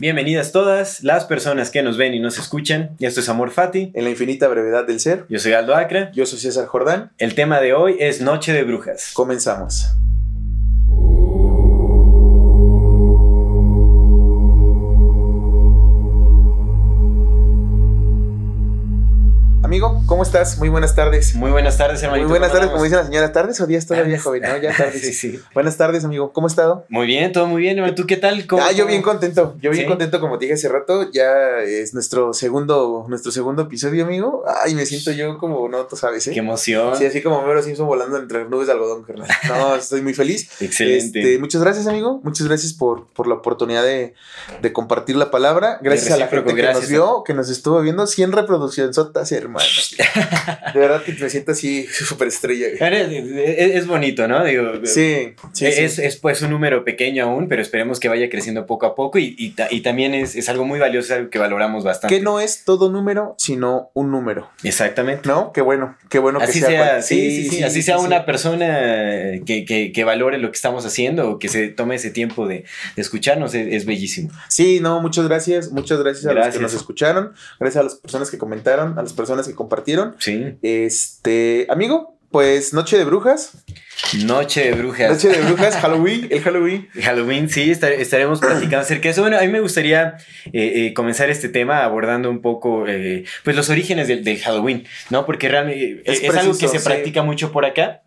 Bienvenidas todas las personas que nos ven y nos escuchan. Y esto es Amor Fati. En la infinita brevedad del ser. Yo soy Aldo Acra. Yo soy César Jordán. El tema de hoy es Noche de Brujas. Comenzamos. Amigo, ¿cómo estás? Muy buenas tardes. Muy buenas tardes, hermanito. Muy buenas ¿Cómo tardes, como andamos? dice la señora. ¿Tardes o días todavía, joven? No, ya tardes. Sí, sí. Buenas tardes, amigo. ¿Cómo has estado? Muy bien, todo muy bien. hermano. ¿Tú qué tal? ¿Cómo- Ah, yo bien contento. Yo bien ¿Sí? contento, como te dije hace rato. Ya es nuestro segundo, nuestro segundo episodio, amigo. Ay, me siento yo como, no, tú sabes, ¿eh? Qué emoción. Sí, así como Mero Simpson volando entre nubes de algodón, carnal. No, estoy muy feliz. Excelente. Este, muchas gracias, amigo. Muchas gracias por, por la oportunidad de, de compartir la palabra. Gracias a la gente que gracias. nos vio, que nos estuvo viendo. 100 reproducciones, sotas, De verdad que me siento así súper estrella. güey. Es, es bonito, ¿no? Digo, Sí, sí, es, sí. es, pues un número pequeño aún, pero esperemos que vaya creciendo poco a poco y, y ta- y también es, es algo muy valioso, algo que valoramos bastante. Que no es todo número, sino un número. Exactamente. ¿No? Qué bueno, qué bueno Así que sea. sea, sí, sí, sí, así sea una persona que, que, que valore lo que estamos haciendo o que se tome ese tiempo de, de escucharnos, es, bellísimo. Sí, no, muchas gracias. Muchas gracias a los Gracias. que nos escucharon. Gracias a las personas que comentaron, a las personas que compartieron. Sí. Este, amigo, pues Noche de Brujas. Noche de brujas. Noche de Brujas, Halloween, el Halloween. Halloween, sí, estar- estaremos platicando acerca de eso. Bueno, a mí me gustaría eh, eh, comenzar este tema abordando un poco, eh, pues, los orígenes del, del Halloween, ¿no? Porque realmente Es es, algo que se sí. practica mucho por acá.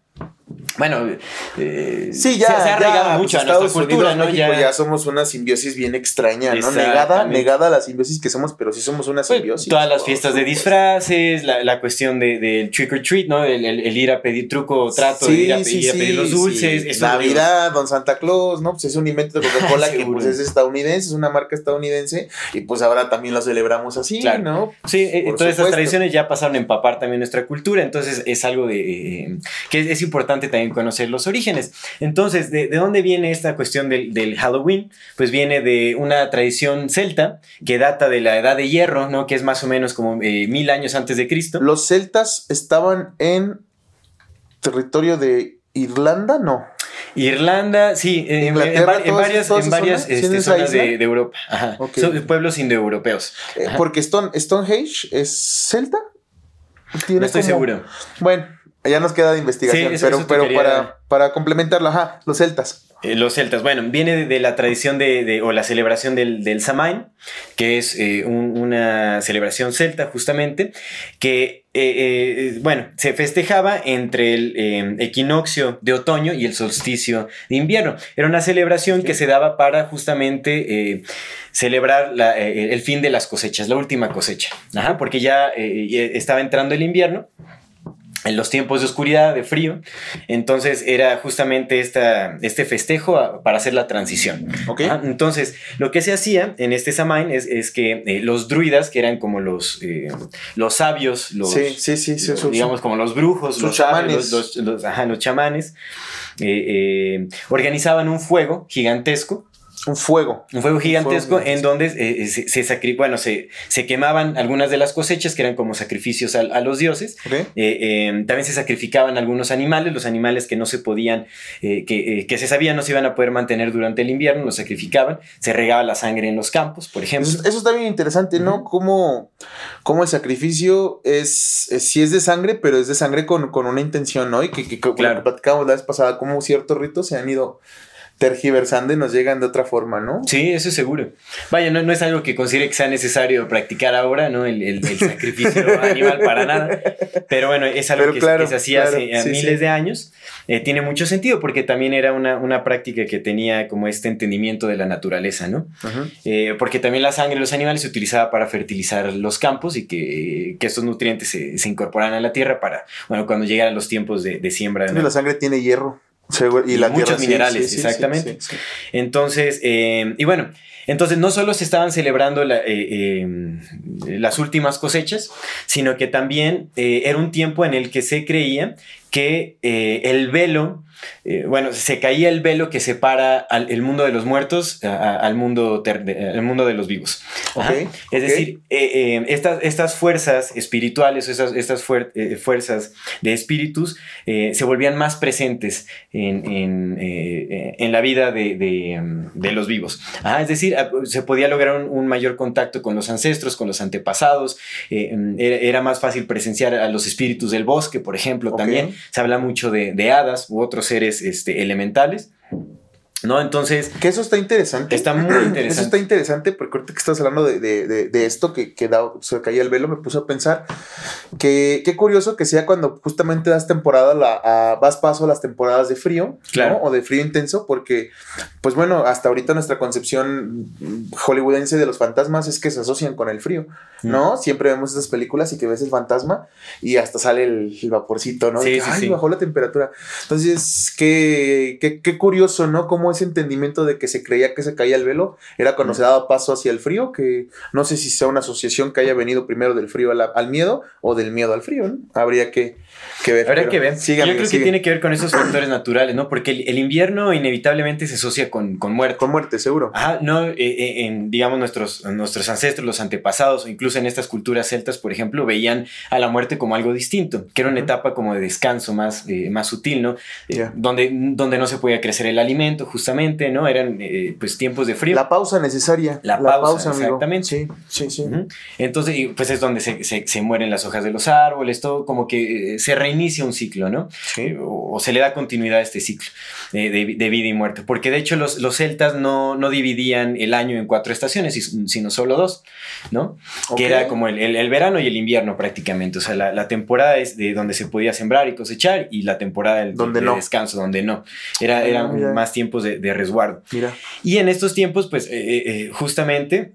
Bueno, eh, Sí, ya. se, ha arraigado ya, mucho pues, a nuestra Estados cultura, Unidos, ¿no? México, Ya, ya somos una simbiosis bien extraña, ¿no? Negada, negada la simbiosis que somos, pero sí somos una pues, simbiosis. todas las fiestas de pues. disfraces, la, la cuestión de- del trick or treat, ¿no? El, el- el ir a pedir truco o trato, de ir a, Sí, ir a sí, pedir los sí, dulces. sí. Navidad, Don Santa Claus, ¿no? Pues es un invento de Coca-Cola que pues es estadounidense, es una marca estadounidense y pues ahora también lo celebramos así, Claro. ¿no? Sí, eh, Por todas estas tradiciones ya pasaron a empapar también nuestra cultura, entonces es algo de eh, que es, es importante también conocer los orígenes. Entonces, ¿de, de dónde viene esta cuestión del, del Halloween? Pues viene de una tradición celta que data de la Edad de Hierro, ¿no? Que es más o menos como eh, mil años antes de Cristo. Los celtas estaban en territorio de Irlanda, no. Irlanda, sí, en, en en varias, en varias zonas, ¿sí, en este, zonas de, Europa. Ajá. Son pueblos indoeuropeos. Eh, Ajá. porque Stone, Stonehenge es celta. No estoy como- seguro. Bueno, ya nos queda de investigación, Sí, eso- pero, eso pero quería- para, para complementarlo, ajá, los celtas. Eh, los celtas, bueno, viene de, de la tradición de, de- o la celebración del, del Samhain, que es eh, un- una celebración celta justamente, que, eh, bueno, se festejaba entre el equinoccio de otoño y el solsticio de invierno. Era una celebración que se daba para justamente celebrar la- el fin de las cosechas, la última cosecha, Ajá, porque ya estaba entrando el invierno en los tiempos de oscuridad, de frío. Entonces era justamente esta, este festejo a- para hacer la transición. ¿Ok? Ajá, Entonces, lo que se hacía en este Samhain es, es que eh, los druidas, que eran como los, eh, los sabios, los, sí, sí, sí, sí, los, su- digamos como los brujos, los chamanes. los, los- los- ajá, los chamanes, eh, eh, organizaban un fuego gigantesco un fuego. un fuego gigantesco fuego en donde eh, se, se sacri- bueno, se, se quemaban algunas de las cosechas que eran como sacrificios a, a los dioses. Eh, eh, también se sacrificaban algunos animales, los animales que no se podían, eh, que, eh, que se sabía no se iban a poder mantener durante el invierno, los sacrificaban. Se regaba la sangre en los campos, por ejemplo. Eso, eso está bien interesante, ¿no? Ujú. Cómo, cómo el sacrificio es, es, sí es de sangre, pero es de sangre con, con una intención, ¿no? Y que, que, que Claro. platicamos la vez pasada, cómo ciertos ritos se han ido tergiversando y nos llegan de otra forma, ¿no? Sí, eso es seguro. Vaya, no, no es algo que considere que sea necesario practicar ahora, ¿no? El, el- el sacrificio animal para nada. Pero bueno, es algo Pero que, claro, que se hacía claro, hace sí, miles sí. de años. Eh, tiene mucho sentido porque también era una, una práctica que tenía como este entendimiento de la naturaleza, ¿no? Eh, porque también la sangre de los animales se utilizaba para fertilizar los campos y que, que estos nutrientes se, se incorporaran a la tierra para, bueno, cuando llegaran los tiempos de, de siembra. ¿no? La sangre tiene hierro. Y, la muchos minerales, exactamente. Entonces, eh, y bueno, entonces no solo se estaban celebrando eh, eh, las últimas cosechas, sino que también era un tiempo en el que se creía que el velo eh, bueno, se caía el velo que separa al, el mundo de los muertos al, mundo de, mundo de los vivos. es decir, eh, eh, estas, estas fuerzas espirituales, estas, estas fuerzas de espíritus se volvían más presentes en, en, la vida de, de, los vivos. es decir, se podía lograr un, mayor contacto con los ancestros, con los antepasados, era, más fácil presenciar a los espíritus del bosque, por ejemplo, también. Se habla mucho de, de hadas u otros seres este, elementales. ¿No? Entonces. Que eso está interesante. Está muy interesante. Eso está interesante porque ahorita que estás hablando de, esto, que, que se caía el velo, me puse a pensar que qué curioso que sea cuando justamente das temporada, la, vas paso a las temporadas de frío, O de frío intenso, porque, pues bueno, hasta ahorita nuestra concepción hollywoodense de los fantasmas es que se asocian con el frío, ¿no? Siempre vemos esas películas y que ves el fantasma y hasta sale el, vaporcito, ¿no? Sí, Ay, bajó la temperatura. Entonces, qué, qué, qué curioso, ¿no? Cómo ese entendimiento de que se creía que se caía el velo era cuando se daba paso hacia el frío, que no sé si sea una asociación que haya venido primero del frío al, miedo o del miedo al frío, ¿no? Habría que, ver. Habría que ver. Yo creo que tiene que ver con esos factores naturales, ¿no? Porque el, invierno inevitablemente se asocia con, con muerte. Con muerte, seguro. Ajá, no, eh, eh, en, digamos, nuestros, nuestros ancestros, los antepasados, o incluso en estas culturas celtas, por ejemplo, veían a la muerte como algo distinto, que era una etapa como de descanso más, eh, más sutil, ¿no? donde, donde no se podía crecer el alimento, justamente, ¿no? Eran eh, pues tiempos de frío. La pausa necesaria. La, pausa, exactamente. Sí, sí, sí. Entonces, pues es donde se, mueren las hojas de los árboles, todo como que eh, se reinicia un ciclo, ¿no? Sí. O, se le da continuidad a este ciclo de, vida y muerte. Porque de hecho los, los celtas no, no, dividían el año en cuatro estaciones, sino solo dos, ¿no? Que era como el, verano y el invierno prácticamente. O sea, la, temporada es de donde se podía sembrar y cosechar y la temporada del, de, descanso, donde no. Era, eran ah, más tiempos de, de resguardo. Mira. Y en estos tiempos, pues eh, eh, eh, justamente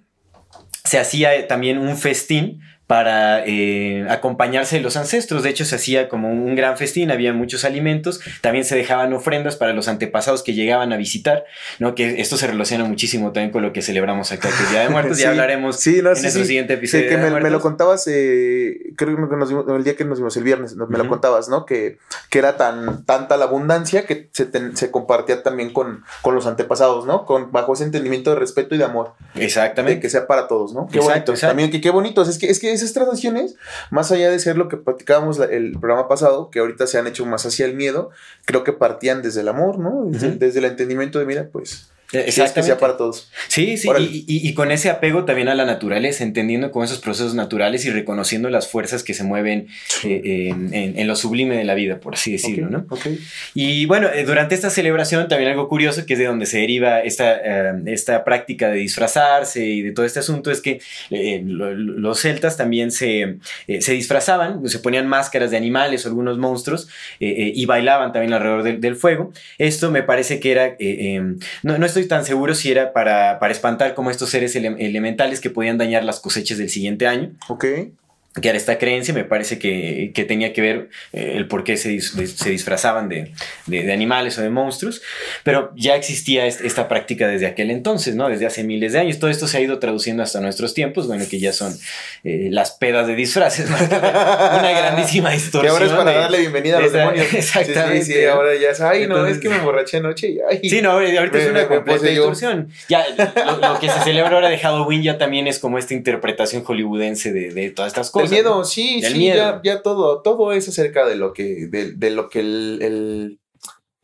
se hacía también un festín para eh, acompañarse de los ancestros. De hecho, se hacía como un gran festín, había muchos alimentos, también se dejaban ofrendas para los antepasados que llegaban a visitar, ¿no? Que esto se relaciona muchísimo también con lo que celebramos acá, que Día de Muertos, ya hablaremos en nuestro siguiente episodio. que me, lo contabas, eh, creo que nos el día que nos vimos el viernes, me lo contabas, ¿no? Que, que era tan tanta la abundancia que se, se compartía también con, con los antepasados, ¿no? Con, bajo ese entendimiento de respeto y de amor. Exactamente. que sea para todos, ¿no? Qué bonito. También que qué bonito. Es que, es que esas tradiciones, más allá de ser lo que platicábamos el programa pasado, que ahorita se han hecho más hacia el miedo, creo que partían desde el amor, ¿no? desde el entendimiento de, mira, pues Exactamente. que sea para todos. Sí, sí, y, con ese apego también a la naturaleza, entendiendo con esos procesos naturales y reconociendo las fuerzas que se mueven eh, en, lo sublime de la vida, por así decirlo, ¿no? Y bueno, eh, durante esta celebración también algo curioso, que es de donde se deriva esta, eh, esta práctica de disfrazarse y de todo este asunto, es que los celtas también se, se, disfrazaban, se ponían máscaras de animales o algunos monstruos y bailaban también alrededor del fuego. Esto me parece que era, no, no estoy tan seguro si era para, para espantar como estos seres elementales que podían dañar las cosechas del siguiente año. Ok que era esta creencia, me parece que, que tenía que ver eh, el por qué se, se disfrazaban de, de, animales o de monstruos, pero ya existía esta práctica desde aquel entonces, ¿no? Desde hace miles de años. Todo esto se ha ido traduciendo hasta nuestros tiempos, bueno, que ya son eh, las pedas de disfraces, ¿no? Una grandísima historia. Que ahora es para darle bienvenida a los demonios. Exactamente. Sí, sí, ahora ya es, ay, no, es que me emborraché anoche. Ay, sí, no, ahorita es una completa distorsión. Ya, lo, que se celebra ahora de Halloween ya también es como esta interpretación hollywoodense de, de todas estas cosas. El miedo, sí, sí, Ya, ya, todo, todo es acerca de lo que, de, de lo que el, el,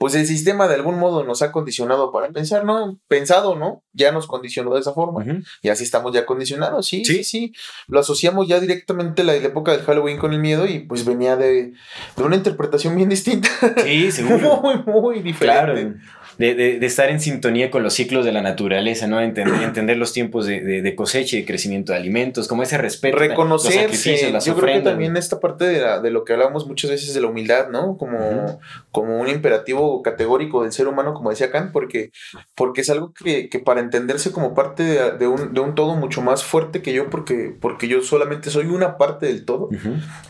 pues el sistema de algún modo nos ha condicionado para pensar, ¿no? Pensado, ¿no? Ya nos condicionó de esa forma. Y así estamos ya condicionados, sí, sí, sí, Lo asociamos ya directamente la, la época del Halloween con el miedo y pues venía de, de una interpretación bien distinta. Sí, seguro. muy, muy diferente. Claro de, de, estar en sintonía con los ciclos de la naturaleza, ¿no? Entender, entender los tiempos de, de, cosecha y de crecimiento de alimentos, como ese respeto. Reconocerse. Los Yo creo que también esta parte de, de lo que hablamos muchas veces de la humildad, ¿no? Como, como un imperativo categórico del ser humano, como decía Kant, porque, porque es algo que, que para entenderse como parte de, un, de un todo mucho más fuerte que yo, porque, porque yo solamente soy una parte del todo,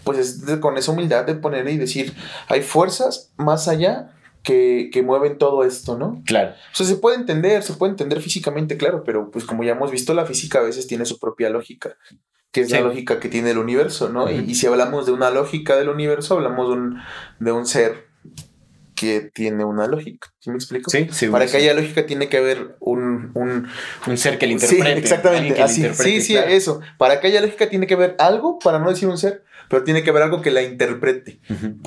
pues es con esa humildad de poner y decir, hay fuerzas más allá que, que mueven todo esto, ¿no? Claro. O sea, se puede entender, se puede entender físicamente, claro, pero pues como ya hemos visto, la física a veces tiene su propia lógica, que es la Sí. lógica que tiene el universo, ¿no? Y- si hablamos de una lógica del universo, hablamos de un, de un ser que tiene una lógica. ¿Sí me explico? Sí, seguro, Para que sí. haya lógica tiene que haber un, un, Un ser que le Sí, interprete. alguien exactamente. que Así. interprete, Sí, sí, claro. eso. Para que haya lógica tiene que haber algo, para no decir un ser, pero tiene que haber algo que la interprete.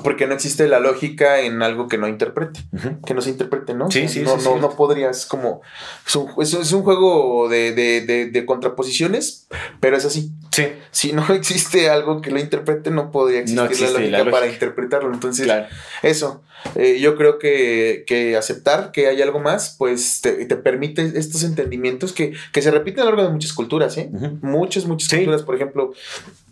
Porque no existe la lógica en algo que no interprete. Que no se interprete, ¿no? Sí, O sea, sí, no, es no, no podrías como. Es un, es, es un juego de, de, de, de contraposiciones, pero es así. Sí, Si no existe algo que lo interprete, no podría existir No existe la, lógica la lógica. para interpretarlo. Entonces, claro. eso. Eh, yo creo que, que aceptar que hay algo más, pues te, te permite estos entendimientos que, que se repiten a lo largo de muchas culturas, ¿eh? Muchas, muchas Sí. culturas. Por ejemplo,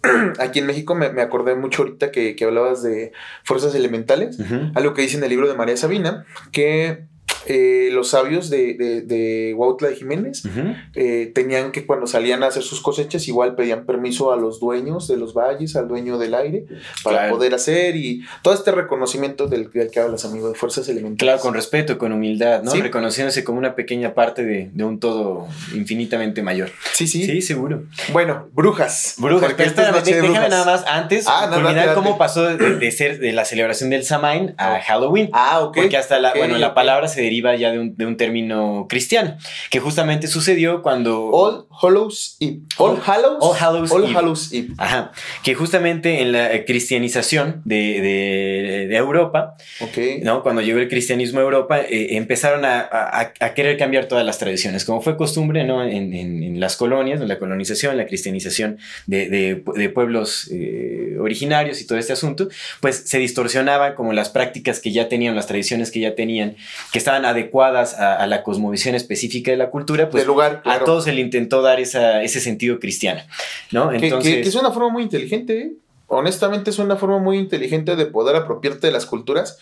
aquí en México me, me acordé mucho ahorita que, que hablabas de fuerzas elementales. Ujú. Algo que dice en el libro de María Sabina, que eh, los sabios de, de, de Huautla de Jiménez Ujú. eh, tenían que cuando salían a hacer sus cosechas igual pedían permiso a los dueños de los valles, al dueño del aire, para Claro. poder hacer y todo este reconocimiento del, del que hablas, amigo, de fuerzas elementales. Claro, con respeto, con humildad, ¿no? Sí. Reconociéndose como una pequeña parte de, de un todo infinitamente mayor. Sí, sí. Sí, seguro. Bueno, brujas. Brujas, Porque esta es déjame brujas. nada más antes Ah, no, culminar date, cómo pasó de, de ser de la celebración del Samhain a Halloween. Ah, ok. Porque hasta la, ok, bueno, la ok. palabra se deriva ya de un, de un término cristiano, que justamente sucedió cuando... All Hallows Eve. All Hallows. All Hallows All Eve. Hallows Eve. Ajá, que justamente en la eh, cristianización de, de- de Europa, Ok. ¿no? Cuando llegó el cristianismo a Europa, eh, empezaron a, a- a querer cambiar todas las tradiciones, como fue costumbre, ¿no? En, en- en las colonias, en la colonización, la cristianización de, de- pueblos eh, originarios y todo este asunto, pues se distorsionaban como las prácticas que ya tenían, las tradiciones que ya tenían, que estaban adecuadas a, a la cosmovisión específica de la cultura, pues lugar. a todos se le intentó dar esa, ese sentido cristiano, ¿no? Que- que- Entonces, que, es una forma muy inteligente, ¿eh? honestamente es una forma muy inteligente de poder apropiarte de las culturas,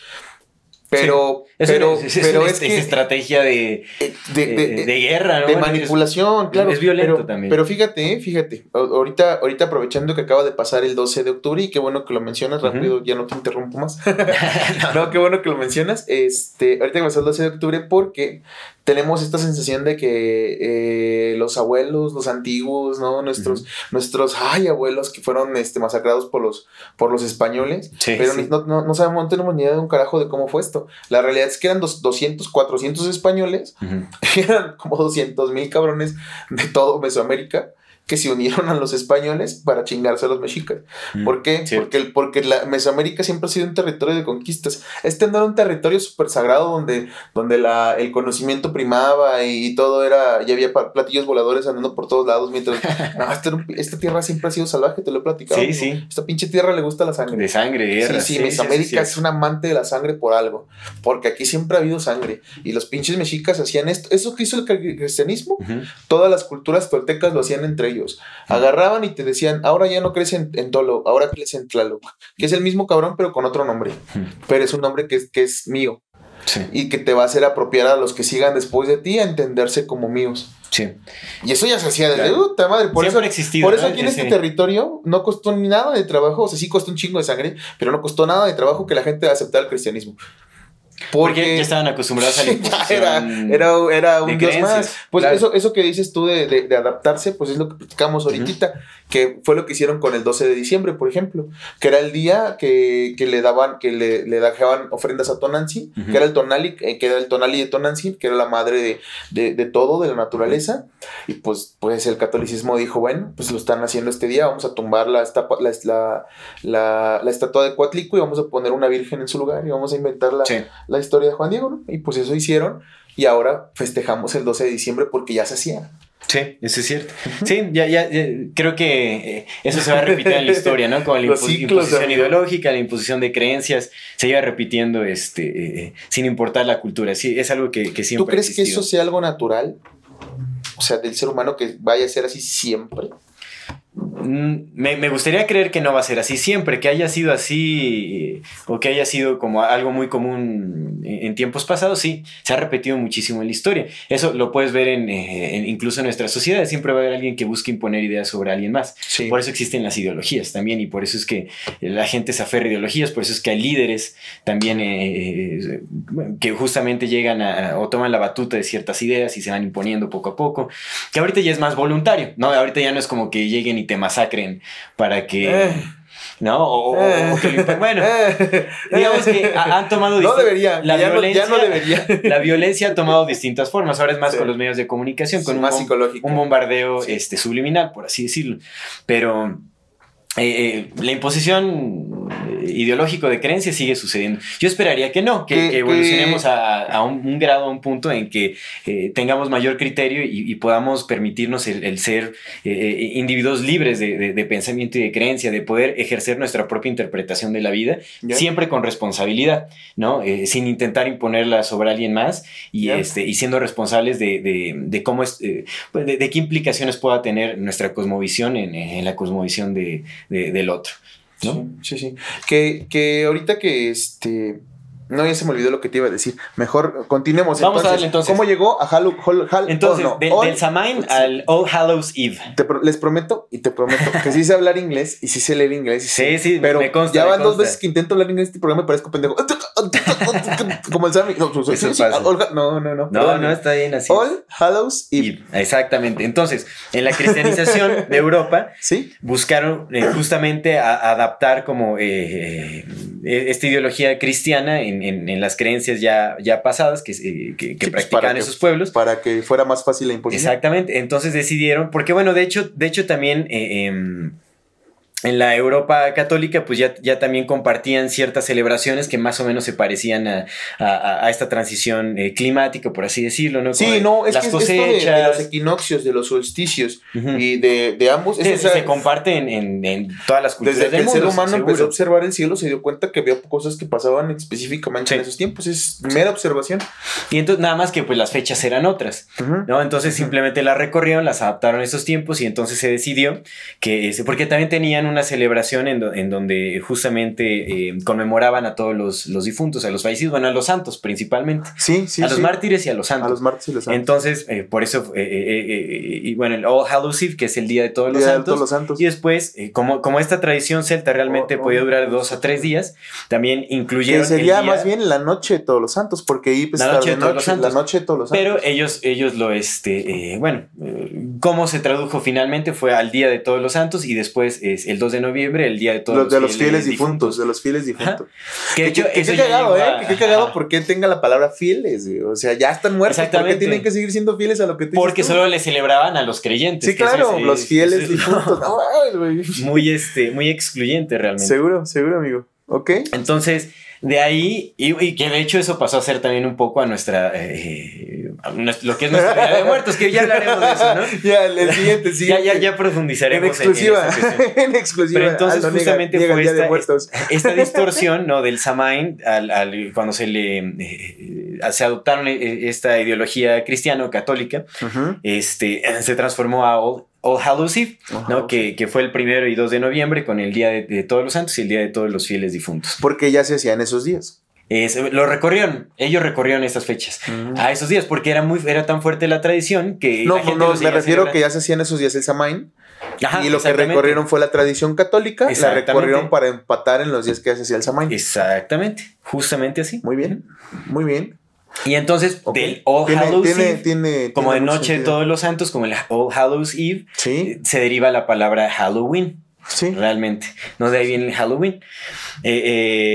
pero, es, pero, una- es- pero es que estrategia de, eh, de, de- guerra, ¿no? de manipulación, claro. es violento pero, también. Pero fíjate, eh, fíjate, ahorita, ahorita aprovechando que acaba de pasar el 12 de octubre y qué bueno que lo mencionas rápido, ya no te interrumpo más. no, qué bueno que lo mencionas. Este, ahorita que pasó el 12 de octubre porque tenemos esta sensación de que eh, los abuelos, los antiguos, ¿no? Nuestros, nuestros, ay, abuelos que fueron este, masacrados por los, por los españoles. Sí, Pero sí. no, no, no sabemos, no tenemos ni idea de un carajo de cómo fue esto. La realidad es que eran dos- 200, 400 españoles Ujú. eran como 200 mil cabrones de todo Mesoamérica que se unieron a los españoles para chingarse a los mexicas. ¿Por qué? Cierto. Porque, el- porque la Mesoamérica siempre ha sido un territorio de conquistas. Este no era un territorio súper sagrado donde, donde la, el conocimiento primaba y todo era, ya había platillos voladores andando por todos lados mientras... No, este esta tierra siempre ha sido salvaje, te lo he platicado. Sí, ¿no? sí. Esta pinche tierra le gusta la sangre. De sangre, guerra. Sí, sí, Mesoamérica es un amante de la sangre por algo. Porque aquí siempre ha habido sangre. Y los pinches mexicas hacían esto. Eso que hizo el cri- cristianismo, todas las culturas toltecas lo hacían entre ellos. Agarraban y te decían, ahora ya no crees en, en Tolo, ahora crees en Tlaloc. Que es el mismo cabrón, pero con otro nombre. Pero es un nombre que, es- que es mío. Sí, Y que te va a hacer apropiar a los que sigan después de ti a entenderse como míos. sí. Y eso ya se hacía desde Claro. puta madre. Por Siempre eso existido. por eso ¿no? aquí en este territorio no costó ni nada de trabajo, o sea, sí costó un chingo de sangre, pero no costó nada de trabajo que la gente aceptara el cristianismo. Porque Porque ya estaban acostumbrados a la ya era, imposición era, era un dios más. Pues claro. eso, eso que dices tú de, de- de adaptarse, pues es lo que platicamos ahorita, que fue lo que hicieron con el 12 de diciembre, por ejemplo, que era el día que, que le daban, que le, le dejaban ofrendas a Tonantzin, Ujú. que era el Tonali, eh, que era el Tonali de Tonantzin, que era la madre de, de, de todo, de la naturaleza, y pues, pues el catolicismo dijo, bueno, pues lo están haciendo este día, vamos a tumbar la, estapa- la, la, la, la estatua de Coatlico y vamos a poner una virgen en su lugar y vamos a inventar la, Sí. la historia de Juan Diego, ¿no? Y pues eso hicieron y ahora festejamos el 12 de diciembre porque ya se hacía. Sí, eso es cierto. Sí, ya, ya, ya, creo que eh, eso se va a repetir en la historia, ¿no? Con la Los impo- ciclos, imposición amigo. ideológica, la imposición de creencias, se iba repitiendo este, eh, sin importar la cultura. Sí, es algo que, que siempre ¿Tú crees que eso sea algo natural? O sea, del ser humano que vaya a ser así siempre. Mm, me, gustaría creer que no va a ser así siempre, que haya sido así o que haya sido como algo muy común en, tiempos pasados, sí, se ha repetido muchísimo en la historia. Eso lo puedes ver en, eh, incluso en nuestra sociedad, siempre va a haber alguien que busque imponer ideas sobre alguien más. Por eso existen las ideologías también y por eso es que la gente se aferra a ideologías, por eso es que hay líderes también eh, eh, que justamente llegan a, o toman la batuta de ciertas ideas y se van imponiendo poco a poco, que ahorita ya es más voluntario, ¿no? Ahorita ya no es como que lleguen y te masacren para que... Eh. ¿no? O, que bueno, eh. digamos que han tomado... No debería, la violencia, no, debería. La violencia ha tomado distintas formas, ahora es más con los medios de comunicación, con un, más psicológico. un bombardeo este, subliminal, por así decirlo. Pero eh, la imposición ideológico de creencia sigue sucediendo. Yo esperaría que no, que, evolucionemos a, un, grado, a un punto en que eh, tengamos mayor criterio y, podamos permitirnos el, ser eh, eh, individuos libres de, pensamiento y de creencia, de poder ejercer nuestra propia interpretación de la vida, siempre con responsabilidad, ¿no? sin intentar imponerla sobre alguien más y, este, y siendo responsables de, cómo es, de, qué implicaciones pueda tener nuestra cosmovisión en, en la cosmovisión del otro. Sí, sí, sí. Que, que ahorita que este no, ya se me olvidó lo que te iba a decir. Mejor continuemos. Vamos entonces. a darle entonces. ¿Cómo llegó a Halloween? entonces, del, Samhain al All Hallows Eve. les prometo y te prometo que sí sé hablar inglés y sí sé leer inglés. sí, sí, pero me consta, ya van dos veces que intento hablar inglés y este programa me parezco pendejo. Como el Samhain. No, no, no, no. No, está bien así. All Hallows Eve. Exactamente. Entonces, en la cristianización de Europa, ¿Sí? buscaron eh, justamente adaptar como eh, eh, esta ideología cristiana en en, las creencias ya, ya pasadas que, eh, que, pues, practicaban esos pueblos. Para que fuera más fácil la imposición. Exactamente. Entonces decidieron, porque bueno, de hecho, de hecho también em, en la Europa católica, pues ya, ya también compartían ciertas celebraciones que más o menos se parecían a, a, esta transición eh, climática, por así decirlo, ¿no? Sí, no, es que es de, los equinoccios, de los solsticios y de, de ambos. se comparte en, en, todas las culturas Desde que el ser humano empezó a observar el cielo, se dio cuenta que había cosas que pasaban específicamente en esos tiempos. Es mera observación. Y entonces, nada más que pues las fechas eran otras, ¿no? Entonces simplemente las recorrieron, las adaptaron a esos tiempos y entonces se decidió que, porque también tenían una celebración en, donde justamente eh, conmemoraban a todos los, difuntos, a los fallecidos, bueno, a los santos principalmente. Sí, sí. A los mártires y a los santos. A los mártires y los santos. Entonces, eh, por eso, eh, y bueno, el All Hallows Eve, que es el Día de Todos, los, santos, los Santos. Y después, como, como esta tradición celta realmente oh, podía oh, durar dos a tres días, también incluyeron. Que sería más bien la noche de todos los santos, porque ahí pues, la noche, de todos los santos. la noche de todos los santos. Pero ellos, ellos lo, este, bueno, cómo se tradujo finalmente fue al Día de Todos los Santos y después es el 2 de noviembre, el Día de Todos los, de los fieles, difuntos, De los fieles difuntos. Que, que, qué cagado, ¿eh? Que cagado porque tenga la palabra fieles, O sea, ya están muertos. ¿Por qué tienen que seguir siendo fieles a lo que te Porque solo le celebraban a los creyentes. Sí, claro, los fieles difuntos. muy, este, muy excluyente realmente. Seguro, seguro, amigo. Ok. Entonces, de ahí, y, que de hecho eso pasó a ser también un poco a nuestra, eh, lo que es nuestra vida de muertos, que ya hablaremos de eso, ¿no? ya, el siguiente, sí. ya, ya, ya profundizaremos en exclusiva. En, exclusiva. Pero entonces justamente fue esta, esta, distorsión, ¿no? Del Samain, al, al, cuando se le, eh, se adoptaron eh, esta ideología cristiano-católica, este, se transformó a All Hallows Eve, ¿no? Que, que, fue el primero y 2 de noviembre con el Día de, Todos los Santos y el Día de Todos los Fieles Difuntos. Porque ya se hacían esos días. lo recorrieron, ellos recorrieron estas fechas mm. a esos días porque era muy era tan fuerte la tradición que no, no, me refiero que ya se hacían esos días el Samain y lo que recorrieron fue la tradición católica, la recorrieron para empatar en los días que se hacía el Samain. Exactamente, justamente así. Muy bien, muy bien. Y entonces, del All Hallows Eve, como de Noche de Todos los Santos, como el All Hallows Eve, se deriva la palabra Halloween. Sí. Realmente. No de ahí viene el Halloween. Eh,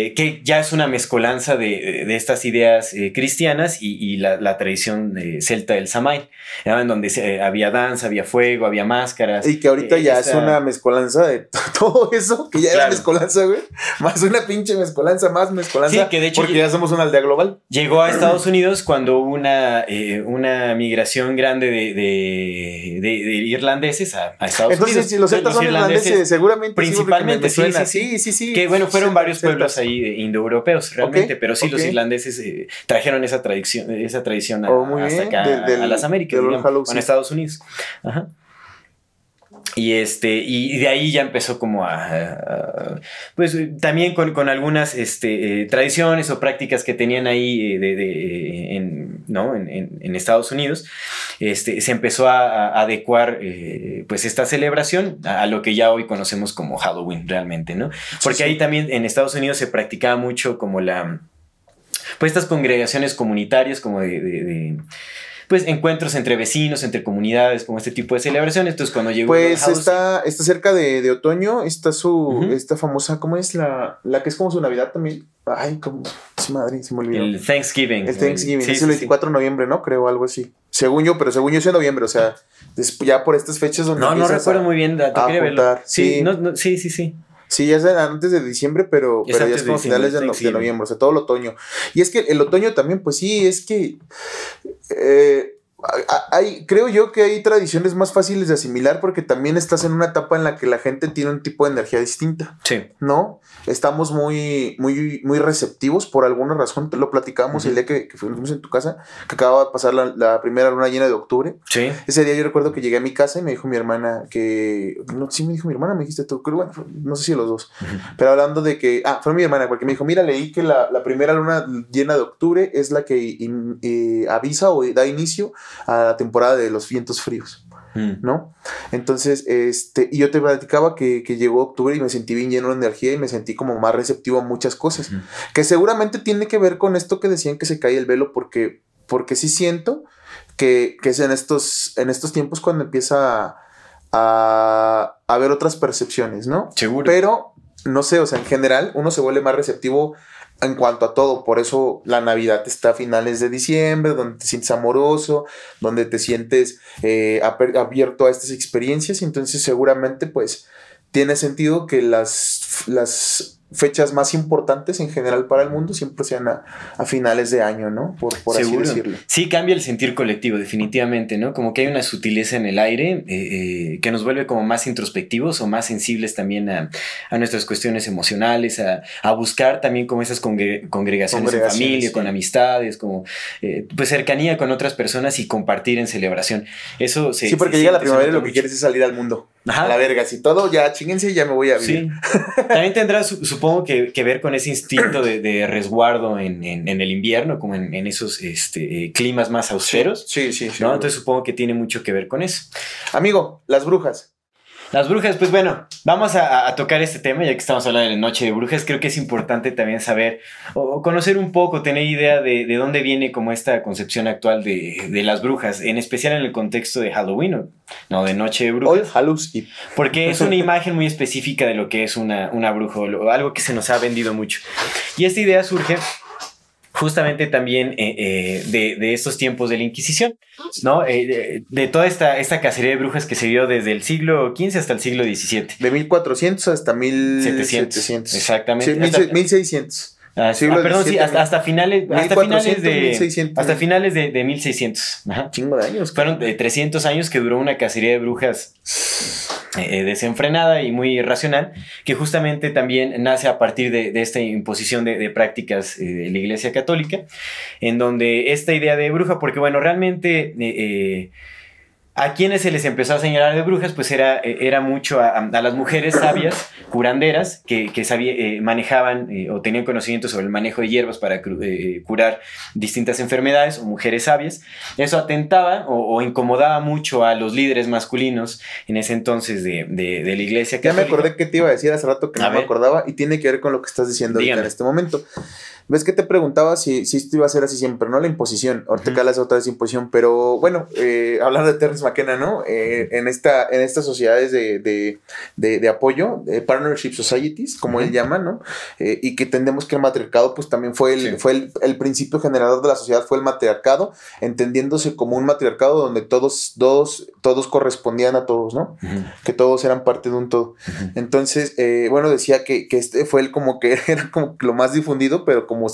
eh, que ya es una mezcolanza de, de estas ideas eh, cristianas y, y la, la, tradición celta del Samhain, en donde había danza, había fuego, había máscaras. Y que ahorita ya es una mezcolanza de todo eso, que ya era mezcolanza, güey. Más una pinche mezcolanza, más mezcolanza. Sí, que de hecho. Porque ya somos una aldea global. Llegó a Estados Unidos cuando hubo una, una migración grande de, de, de irlandeses a, Estados Unidos. Entonces, si los celtas son irlandeses, seguramente. Principalmente, sí, sí, sí, sí, Que bueno, fueron varios pueblos ahí indoeuropeos realmente, pero sí los irlandeses eh, trajeron esa tradición, esa tradición oh, hasta acá, a las Américas, a Estados Unidos. Ajá. Y, este, y de ahí ya empezó como a, pues también con, con algunas este, eh, tradiciones o prácticas que tenían ahí eh, de, de, en, ¿no? en, en, Estados Unidos, este, se empezó a, a adecuar eh, pues esta celebración a, a, lo que ya hoy conocemos como Halloween realmente, ¿no? Porque sí, sí. ahí también en Estados Unidos se practicaba mucho como la, pues estas congregaciones comunitarias como de, de, de pues encuentros entre vecinos, entre comunidades, como este tipo de celebraciones. Entonces, cuando llegó. Pues está, está cerca de, de, otoño, está su, uh -huh. esta famosa, ¿cómo es? La, la que es como su Navidad también. Ay, como, madre, se me olvidó. El Thanksgiving. El Thanksgiving, sí, es el 24 sí. de noviembre, ¿no? Creo, algo así. Según yo, pero según yo es en noviembre, o sea, ya por estas fechas donde. No, no recuerdo a, muy bien, te quería verlo. Sí, sí. No, no, sí, sí, sí. Sí, ya es antes de diciembre, pero, pero ya es como finales de, de, noviembre, o sea, todo el otoño. Y es que el otoño también, pues sí, es que eh, hay, creo yo que hay tradiciones más fáciles de asimilar porque también estás en una etapa en la que la gente tiene un tipo de energía distinta. Sí. ¿No? Estamos muy, muy, muy receptivos por alguna razón. Lo platicamos uh -huh. el día que, que, fuimos en tu casa, que acababa de pasar la, la, primera luna llena de octubre. Sí. Ese día yo recuerdo que llegué a mi casa y me dijo mi hermana que. No, sí, me dijo mi hermana, me dijiste tú. Pero bueno, no sé si los dos. Uh -huh. Pero hablando de que. Ah, fue mi hermana, porque me dijo: Mira, leí que la, la primera luna llena de octubre es la que in, eh, avisa o da inicio a la temporada de los vientos fríos. Mm. ¿No? Entonces, este, y yo te platicaba que, que, llegó octubre y me sentí bien lleno de energía y me sentí como más receptivo a muchas cosas, que seguramente tiene que ver con esto que decían que se cae el velo, porque, porque sí siento que, que es en estos, en estos tiempos cuando empieza a, a, a ver otras percepciones, ¿no? Seguro. Pero, no sé, o sea, en general uno se vuelve más receptivo en cuanto a todo. Por eso la Navidad está a finales de diciembre, donde te sientes amoroso, donde te sientes eh, abierto a estas experiencias. Entonces seguramente pues tiene sentido que las, las fechas más importantes en general para el mundo siempre sean a, a finales de año, ¿no? Por, por así decirlo. Sí, cambia el sentir colectivo, definitivamente, ¿no? Como que hay una sutileza en el aire eh, eh, que nos vuelve como más introspectivos o más sensibles también a, a nuestras cuestiones emocionales, a, a, buscar también como esas congre congregaciones, en familia, sí. con amistades, como eh, pues cercanía con otras personas y compartir en celebración. Eso se, Sí, porque se llega la primavera y lo que quieres es salir al mundo. Ajá. A la verga, si todo ya chinguense, ya me voy a vivir. Sí. También tendrá, supongo que, que, ver con ese instinto de, de resguardo en, en, en, el invierno, como en, en esos este, climas más austeros. Sí, sí, sí. ¿no? Entonces supongo que tiene mucho que ver con eso. Amigo, las brujas. Las brujas, pues bueno, vamos a, a, tocar este tema, ya que estamos hablando de la noche de brujas, creo que es importante también saber o conocer un poco, tener idea de, de dónde viene como esta concepción actual de, de, las brujas, en especial en el contexto de Halloween, no, de noche de brujas. All Hallows Eve. Porque es una imagen muy específica de lo que es una, una bruja, o algo que se nos ha vendido mucho. Y esta idea surge justamente también eh, eh, de, de, estos tiempos de la Inquisición, ¿no? Eh, de, de, toda esta, esta cacería de brujas que se dio desde el siglo XV hasta el siglo XVII. De 1400 hasta 1700. 700. Exactamente. Sí, hasta, 1600. Ah, ah, perdón, sí, hasta, hasta, finales, hasta finales de 1600. hasta finales de, de 1600. Ajá. Chingo de años. Fueron de 300 años que duró una cacería de brujas eh, desenfrenada y muy irracional, que justamente también nace a partir de, esta imposición de, prácticas eh, de la Iglesia Católica, en donde esta idea de bruja, porque bueno, realmente... Eh, a quienes se les empezó a señalar de brujas, pues era, era mucho a, a las mujeres sabias, curanderas, que, que sabía, eh, manejaban eh, o tenían conocimiento sobre el manejo de hierbas para eh, curar distintas enfermedades, o mujeres sabias. Eso atentaba o, o, incomodaba mucho a los líderes masculinos en ese entonces de, de, de la iglesia. Ya me acordé que te iba a decir hace rato que a no ver. me acordaba y tiene que ver con lo que estás diciendo ahorita en este momento. ¿Ves que te preguntaba si, si, esto iba a ser así siempre, no? La imposición. Ahorita uh -huh. otra vez imposición. Pero bueno, eh, hablando de Terence McKenna, ¿no? Eh, en, esta, en estas sociedades de, de, de, de apoyo, Partnership Societies, como uh -huh. él llama, ¿no? Eh, y que entendemos que el matriarcado, pues también fue, el, sí. fue el, el, principio generador de la sociedad, fue el matriarcado, entendiéndose como un matriarcado donde todos, todos, todos correspondían a todos, ¿no? Uh -huh. Que todos eran parte de un todo. Entonces, eh, bueno, decía que, que este fue el como que era como lo más difundido, pero como como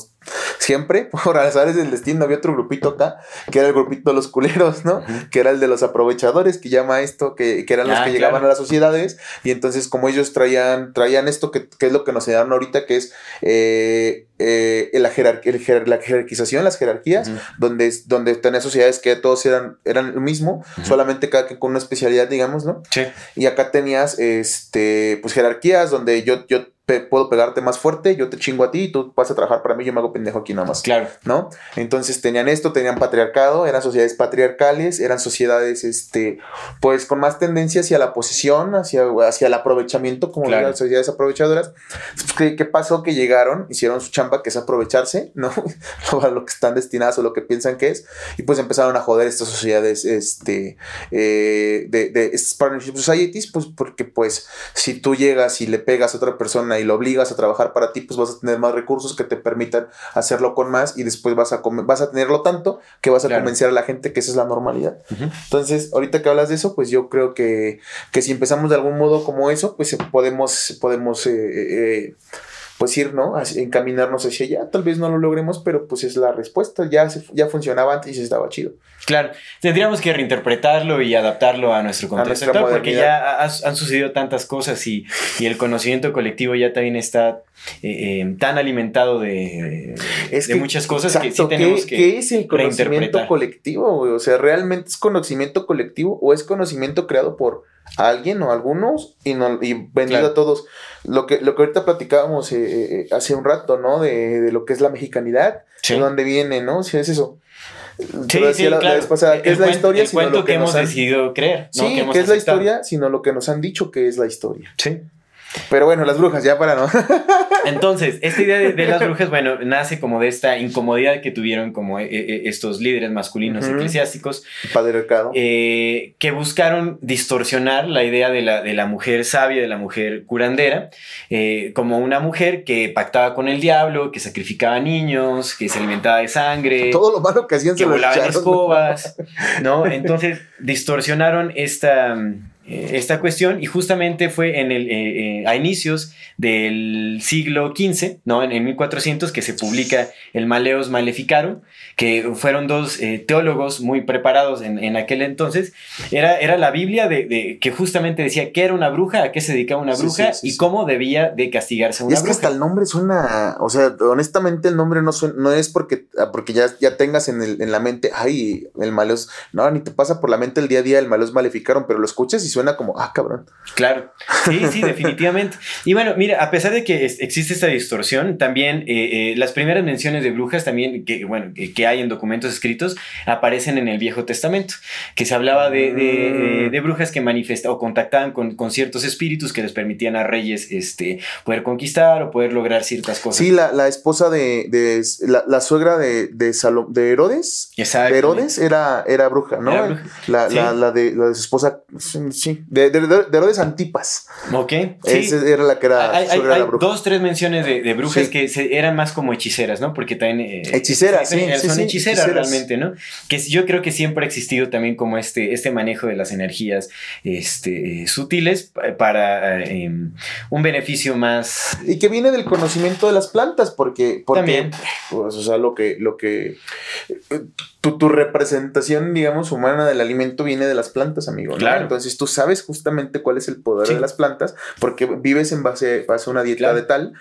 siempre, por azares del destino, había otro grupito acá, que era el grupito de los culeros, ¿no? Que era el de los aprovechadores, que llama esto, que, que eran los ah, que llegaban a las sociedades, y entonces como ellos traían, traían esto, que, que es lo que nos enseñaron ahorita, que es eh, eh, la, jerarquía, la jerarquización, las jerarquías, donde, donde tenía sociedades que todos eran, eran lo mismo, solamente cada que con una especialidad, digamos, ¿no? Sí. Y acá tenías, este, pues jerarquías donde yo, yo puedo pegarte más fuerte, yo te chingo a ti, tú vas a trabajar para mí, yo me hago pendejo aquí nada más. Claro. ¿No? Entonces tenían esto, tenían patriarcado, eran sociedades patriarcales, eran sociedades, este, pues con más tendencia hacia la posesión, hacia, hacia el aprovechamiento, como las sociedades aprovechadoras. ¿Qué, ¿Qué, pasó? Que llegaron, hicieron su chamba, que es aprovecharse, ¿no? a lo que están destinadas o lo que piensan que es, y pues empezaron a joder estas sociedades, este, eh, de, de estas partnership societies, pues porque pues si tú llegas y le pegas a otra persona y lo obligas a trabajar para ti, pues vas a tener más recursos que te permitan hacerlo con más y después vas a, vas a tenerlo tanto que vas a convencer a la gente que esa es la normalidad. Entonces, ahorita que hablas de eso, pues yo creo que, que si empezamos de algún modo como eso, pues podemos, podemos eh, eh, pues ir, ¿no? encaminarnos hacia allá. Tal vez no lo logremos, pero pues es la respuesta. Ya, ya funcionaba antes y estaba chido. Claro, tendríamos que reinterpretarlo y adaptarlo a nuestro contexto actual, porque ya han sucedido tantas cosas y, y, el conocimiento colectivo ya también está eh, eh, tan alimentado de, de muchas cosas que sí tenemos que ¿Qué es el conocimiento colectivo? O sea, ¿realmente es conocimiento colectivo o es conocimiento creado por alguien o algunos y, no, y vendido a todos. Lo que, lo que ahorita platicábamos eh, eh, hace un rato, ¿no? De, de, lo que es la mexicanidad, de dónde viene, ¿no? Si es eso. Sí, sí, la, claro. ¿qué es la historia? El cuento que, hemos decidido creer. Sí, ¿qué es la historia? Sino lo que nos han dicho que es la historia. Sí. Pero bueno, las brujas, ya para no. Entonces, esta idea de, las brujas, bueno, nace como de esta incomodidad que tuvieron como eh, eh, estos líderes masculinos eclesiásticos. Patriarcado. Eh, que buscaron distorsionar la idea de la, de la mujer sabia, de la mujer curandera, como una mujer que pactaba con el diablo, que sacrificaba niños, que se alimentaba de sangre. Todo lo malo que hacían que se volaba en escobas, ¿no? Entonces, distorsionaron esta eh, esta cuestión y justamente fue en el, eh, eh, a inicios del siglo XV, ¿no? en, 1400, que se publica el Maleos Maleficarum, que fueron dos teólogos muy preparados en, aquel entonces. Era, era la Biblia de, que justamente decía qué era una bruja, a qué se dedicaba una bruja y cómo debía de castigarse una y es que hasta el nombre suena, o sea, honestamente el nombre no, no es porque, ah, porque ya, ya tengas en, el, en la mente, ay, el Maleos, no, ni te pasa por la mente el día a día el Maleos Maleficarum, pero lo escuchas y suena como, ah, cabrón. Claro, sí, sí, definitivamente. Y bueno, mira, a pesar de que existe esta distorsión, también eh, eh, las primeras menciones de brujas también, que, bueno, que hay en documentos escritos, aparecen en el Viejo Testamento, que se hablaba de, de, brujas que manifestaban o contactaban con, con, ciertos espíritus que les permitían a reyes este, poder conquistar o poder lograr ciertas cosas. Sí, la, la esposa de, de la, la, suegra de, de, de Herodes, de Herodes era, era bruja, ¿no? Era bruja. La, la, la, de, la de su esposa, sí, de, de, de Herodes Antipas. Ok. Esa era la que era. Hay, hay, dos, tres menciones de, brujas que eran más como hechiceras, ¿no? Porque también. Eh, hechiceras, sí. Son hechiceras, realmente, ¿no? Que yo creo que siempre ha existido también como este, este manejo de las energías este, sutiles para em, un beneficio más. Y que viene del conocimiento de las plantas, porque. porque también. Pues, o sea, lo que. Lo que tu, tu, representación, digamos, humana del alimento viene de las plantas, amigo. Claro. Entonces tú sabes justamente cuál es el poder de las plantas, porque vives en base, a una dieta de tal.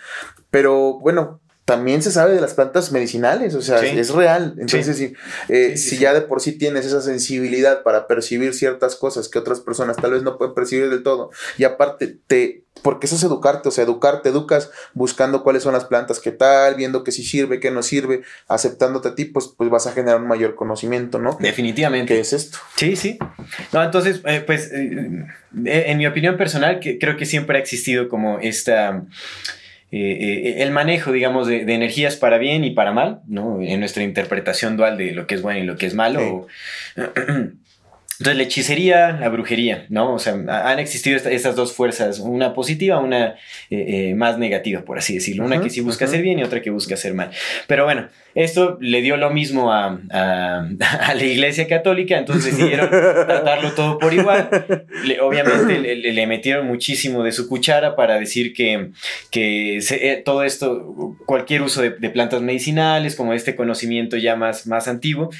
Pero bueno, también se sabe de las plantas medicinales, o sea, es real. Entonces, si, eh, si ya de por sí tienes esa sensibilidad para percibir ciertas cosas que otras personas tal vez no pueden percibir del todo, y aparte te, porque eso es educarte, o sea, educarte, educas buscando cuáles son las plantas, qué tal, viendo que sí sirve, qué no sirve, aceptándote a ti, pues, pues vas a generar un mayor conocimiento, ¿no? Definitivamente. ¿Qué es esto? Sí, sí. No, entonces, eh, pues, eh, en mi opinión personal, que creo que siempre ha existido como esta eh, eh, el manejo, digamos, de, energías para bien y para mal, ¿no? En nuestra interpretación dual de lo que es bueno y lo que es malo. Entonces, la hechicería, la brujería, ¿no? O sea, han existido estas dos fuerzas, una positiva, una eh, eh, más negativa, por así decirlo. Una que sí busca hacer bien y otra que busca hacer mal. Pero bueno, esto le dio lo mismo a, la Iglesia Católica, entonces decidieron tratarlo todo por igual. obviamente le, metieron muchísimo de su cuchara para decir que, que eh, todo esto, cualquier uso de, plantas medicinales, como este conocimiento ya más, más antiguo,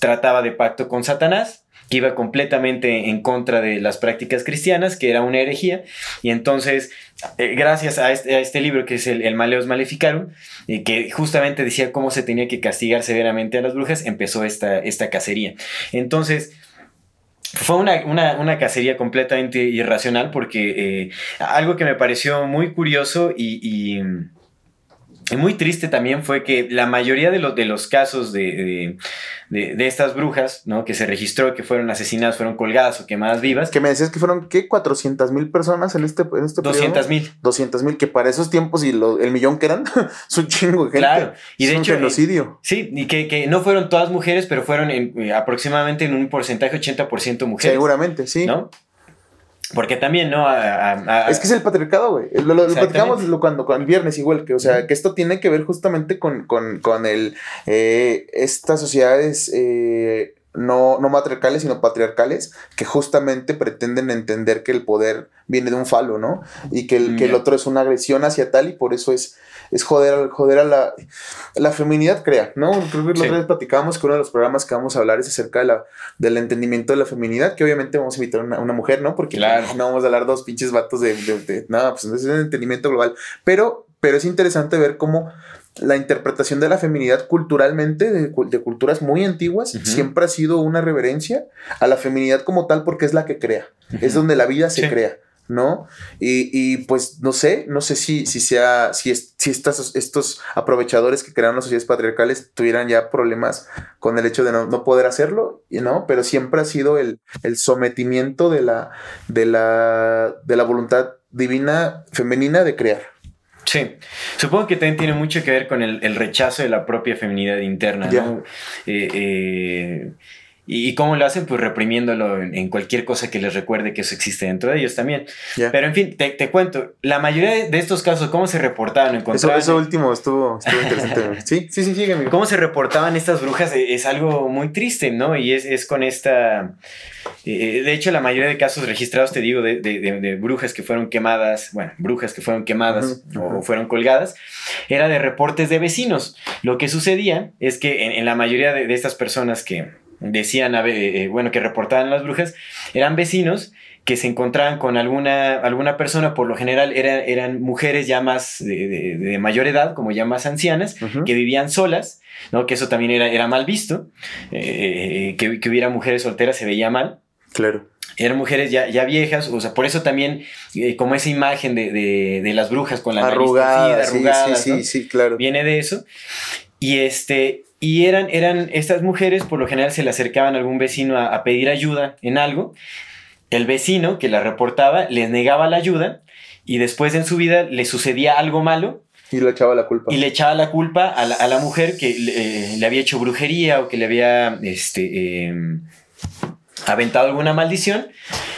trataba de pacto con Satanás que iba completamente en contra de las prácticas cristianas, que era una herejía, y entonces, eh, gracias a este, este, libro que es el, el Maleos Maleficarum, que justamente decía cómo se tenía que castigar severamente a las brujas, empezó esta, esta cacería. Entonces, fue una, cacería completamente irracional porque eh, algo que me pareció muy curioso y muy triste también fue que la mayoría de, los, de los casos de, estas brujas, ¿no? Que se registró que fueron asesinadas, fueron colgadas o quemadas vivas. Que me decías que fueron, ¿qué? 400 mil personas en este, en este 200 mil. 200 mil, que para esos tiempos y el millón que eran, es un chingo de gente. Claro. Y de hecho. Un genocidio. sí, y que, no fueron todas mujeres, pero fueron eh, aproximadamente en un porcentaje 80% mujeres. Seguramente, sí. ¿No? Porque también, ¿no? es que es el patriarcado, güey. Lo, lo, platicamos cuando, cuando, el viernes igual, que, o sea, que esto tiene que ver justamente con, con, con el, eh, estas sociedades eh, no, no matriarcales, sino patriarcales, que justamente pretenden entender que el poder viene de un falo, ¿no? Y que el, que el otro es una agresión hacia tal y por eso es es joder, joder a la, la feminidad crea, ¿no? Creo que los platicábamos que uno de los programas que vamos a hablar es acerca de la, del entendimiento de la feminidad, que obviamente vamos a invitar a una, mujer, ¿no? Porque no vamos a hablar dos pinches vatos de, de, nada, pues es un entendimiento global, pero, pero es interesante ver cómo la interpretación de la feminidad culturalmente, de, culturas muy antiguas, siempre ha sido una reverencia a la feminidad como tal porque es la que crea, es donde la vida se crea. ¿No? Y, pues no sé, no sé si, si sea, si, si estas, estos aprovechadores que crearon las sociedades patriarcales tuvieran ya problemas con el hecho de no, poder hacerlo, ¿no? Pero siempre ha sido el, sometimiento de la, de, la, de la voluntad divina femenina de crear. Sí, supongo que también tiene mucho que ver con el, rechazo de la propia feminidad interna, ¿no? Eh, eh, ¿Y cómo lo hacen? Pues reprimiéndolo en, cualquier cosa que les recuerde que eso existe dentro de ellos también. Pero en fin, te, te, cuento, la mayoría de estos casos, ¿cómo se reportaban? Eso, eso último estuvo, estuvo interesante. sí, sí, sí, sígueme. ¿Cómo se reportaban estas brujas? E, es, algo muy triste, ¿no? Y es, es con esta... Eh, de hecho, la mayoría de casos registrados, te digo, de, de, de, brujas que fueron quemadas, bueno, brujas que fueron quemadas o fueron colgadas, era de reportes de vecinos. Lo que sucedía es que en, en la mayoría de estas personas que decían, eh, eh, bueno, que reportaban las brujas, eran vecinos que se encontraban con alguna, alguna persona, por lo general eran mujeres ya más de, mayor edad, como ya más ancianas, que vivían solas, ¿no? que eso también era, era mal visto, eh, que, hubiera mujeres solteras se veía mal. Claro. Eran mujeres ya, ya viejas, o sea, por eso también, como esa imagen de, las brujas con la arrugada, arrugada sí, sí, sí, claro. Viene de eso. Y este, y eran, eran estas mujeres, por lo general se le acercaban a algún vecino a, pedir ayuda en algo. El vecino que la reportaba les negaba la ayuda y después en su vida le sucedía algo malo. Y le echaba la culpa. Y le echaba la culpa a la, mujer que eh, le había hecho brujería o que le había este, em, aventado alguna maldición,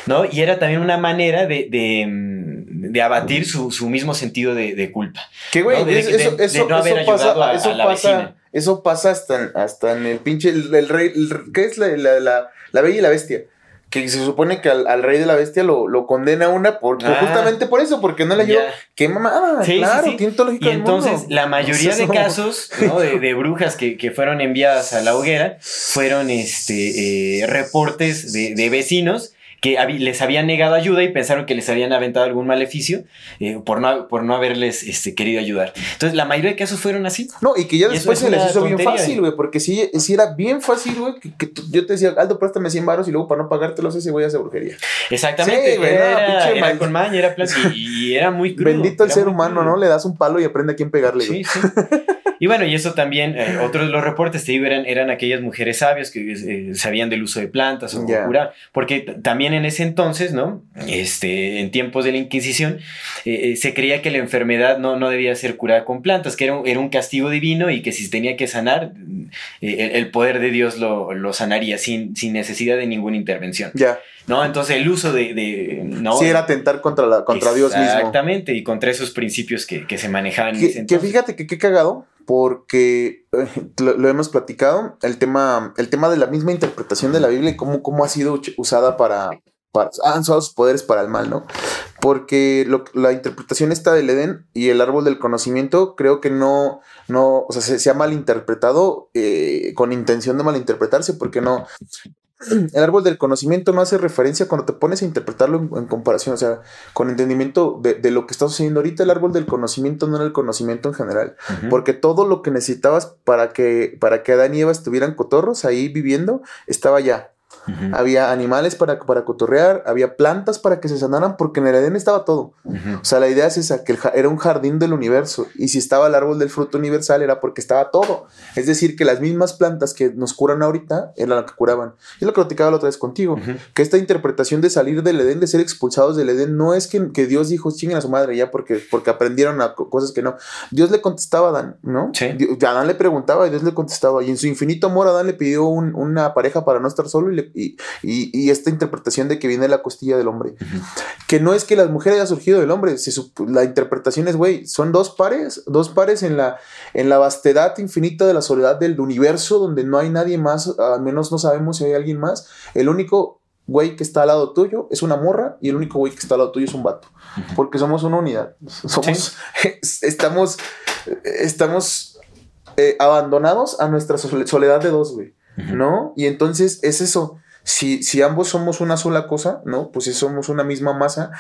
¿no? Y era también una manera de, de, abatir su, su, mismo sentido de, culpa. ¿Qué güey? eso, eso, no haber ayudado a, la vecina. Eso pasa hasta, hasta en el pinche. El, rey. ¿Qué es la, la, la, bella y la bestia? Que se supone que al, rey de la bestia lo, lo condena una por, ah. justamente por eso, porque no le ayudó. ¡Qué mamada! claro, tiene todo Y entonces, la mayoría de casos ¿no? de, de, brujas que, que, fueron enviadas a la hoguera fueron este, eh, reportes de, de vecinos que les habían negado ayuda y pensaron que les habían aventado algún maleficio eh, por, no, por no haberles este, querido ayudar. Entonces, la mayoría de casos fueron así. No, y que ya después se les hizo bien fácil, güey, porque si, si era bien fácil, güey, que, yo te decía, Aldo, préstame 100 baros y luego para no pagártelos ese güey hace brujería. Exactamente, güey, era, era, con maña, era plan y, y, era muy crudo. Bendito el ser humano, ¿no? Le das un palo y aprende a quién pegarle, Sí, sí. Y bueno, y eso también, eh, otros de los reportes, te digo, eran, eran aquellas mujeres sabias que eh, sabían del uso de plantas o curar, porque también en ese entonces, ¿no? Este, en tiempos de la Inquisición, eh, se creía que la enfermedad no, no debía ser curada con plantas, que era un, era un castigo divino y que si tenía que sanar, el, poder de Dios lo, lo sanaría sin, sin, necesidad de ninguna intervención. Ya. ¿No? Entonces el uso de... de ¿no? Sí, era atentar contra, la, contra Dios mismo. Exactamente, y contra esos principios que, que se manejaban en ese entonces. Que fíjate que qué cagado, porque lo, hemos platicado, el tema, el tema de la misma interpretación de la Biblia y cómo, cómo ha sido usada para, para, han usado sus poderes para el mal, ¿no? Porque la interpretación esta del Edén y el árbol del conocimiento creo que no, no, o sea, se, ha malinterpretado eh, con intención de malinterpretarse, porque no, el árbol del conocimiento no hace referencia cuando te pones a interpretarlo en, comparación, o sea, con entendimiento de, lo que está sucediendo ahorita, el árbol del conocimiento no era el conocimiento en general, porque todo lo que necesitabas para que, para que Adán y Eva estuvieran cotorros ahí viviendo, estaba ya. Había animales para, para cotorrear, había plantas para que se sanaran, porque en el Edén estaba todo. O sea, la idea es esa, que era un jardín del universo. Y si estaba el árbol del fruto universal, era porque estaba todo. Es decir, que las mismas plantas que nos curan ahorita eran las que curaban. Y lo que platicaba la otra vez contigo, que esta interpretación de salir del Edén, de ser expulsados del Edén, no es que, que Dios dijo, chinguen a su madre ya porque, porque aprendieron a cosas que no. Dios le contestaba a Adán, ¿no? Sí. Adán le preguntaba y Dios le contestaba. Y en su infinito amor, Adán le pidió una pareja para no estar solo y le, y, esta interpretación de que viene la costilla del hombre. Que no es que las mujeres hayan surgido del hombre, la interpretación es, güey, son dos pares, dos pares en la, en la vastedad infinita de la soledad del universo, donde no hay nadie más, al menos no sabemos si hay alguien más. El único güey que está al lado tuyo es una morra y el único güey que está al lado tuyo es un vato. Porque somos una unidad. Somos, estamos, estamos eh, abandonados a nuestra soledad de dos, güey. ¿No? Y entonces es eso si, si ambos somos una sola cosa, ¿no? Pues si somos una misma masa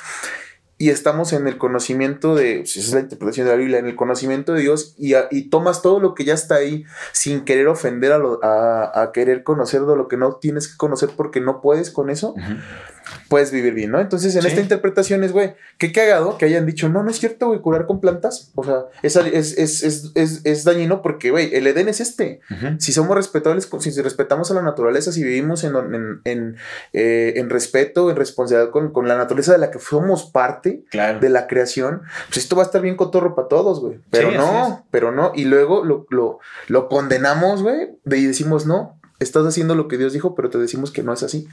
y estamos en el conocimiento de, pues esa es la interpretación de la Biblia, en el conocimiento de Dios y, y tomas todo lo que ya está ahí sin querer ofender a, lo, a, a, querer conocer de lo que no tienes que conocer porque no puedes con eso puedes vivir bien, ¿no? Entonces, en esta interpretación es, güey, qué cagado que hayan dicho, no, no es cierto, güey, curar con plantas. O sea, es, es, es, es dañino porque, güey, el Edén es este. Si somos respetables, si respetamos a la naturaleza, si vivimos en, en, en, eh, en respeto, en responsabilidad con, con, la naturaleza de la que somos parte de la creación, pues esto va a estar bien cotorro para todos, güey. Pero no, pero no. Y luego lo, lo, lo condenamos, güey, y decimos, no, estás haciendo lo que Dios dijo, pero te decimos que no es así.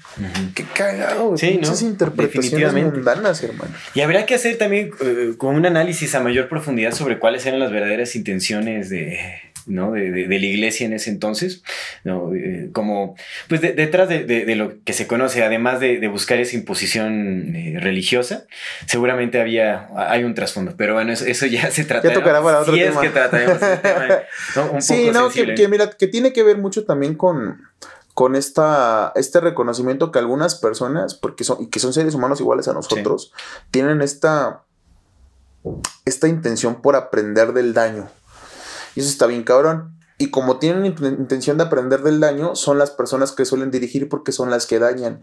Qué cagado. Sí, ¿no? Esas interpretaciones mundanas, hermano. Y habría que hacer también eh, con un análisis a mayor profundidad sobre cuáles eran las verdaderas intenciones de, ¿no? De, de, la iglesia en ese entonces, ¿no? Eh, como, pues detrás de, lo que se conoce, además de, buscar esa imposición eh, religiosa, seguramente había, hay un trasfondo, pero bueno, eso, ya se trata. Ya tocará para otro tema. Es que trataremos tema, Un sí, no, que, mira, que tiene que ver mucho también con con esta, este reconocimiento que algunas personas, porque son, que son seres humanos iguales a nosotros, tienen esta, esta intención por aprender del daño. Y eso está bien cabrón. Y como tienen intención de aprender del daño, son las personas que suelen dirigir porque son las que dañan.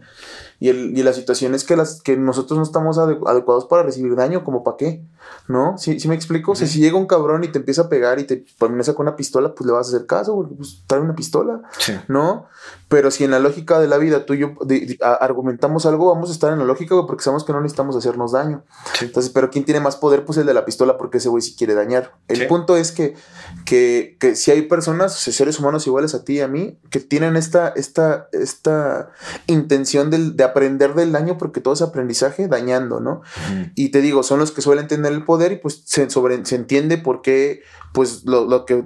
Y, el, y la situación es que, las, que nosotros no estamos adecuados para recibir daño, como para qué, ¿no? ¿Sí, me explico? si llega un cabrón y te empieza a pegar y te amenaza con una pistola, pues le vas a hacer caso, pues trae una pistola, ¿no? Pero si en la lógica de la vida tú y yo argumentamos algo, vamos a estar en la lógica, porque sabemos que no necesitamos hacernos daño. Entonces, pero ¿quién tiene más poder? Pues el de la pistola, porque ese güey sí quiere dañar. El punto es que, que, que si hay personas, seres humanos iguales a ti y a mí, que tienen esta, esta, esta intención de aprender del daño, porque todo es aprendizaje dañando, ¿no? Y te digo, son los que suelen tener el poder y pues se, sobre, se entiende por qué, pues lo, que,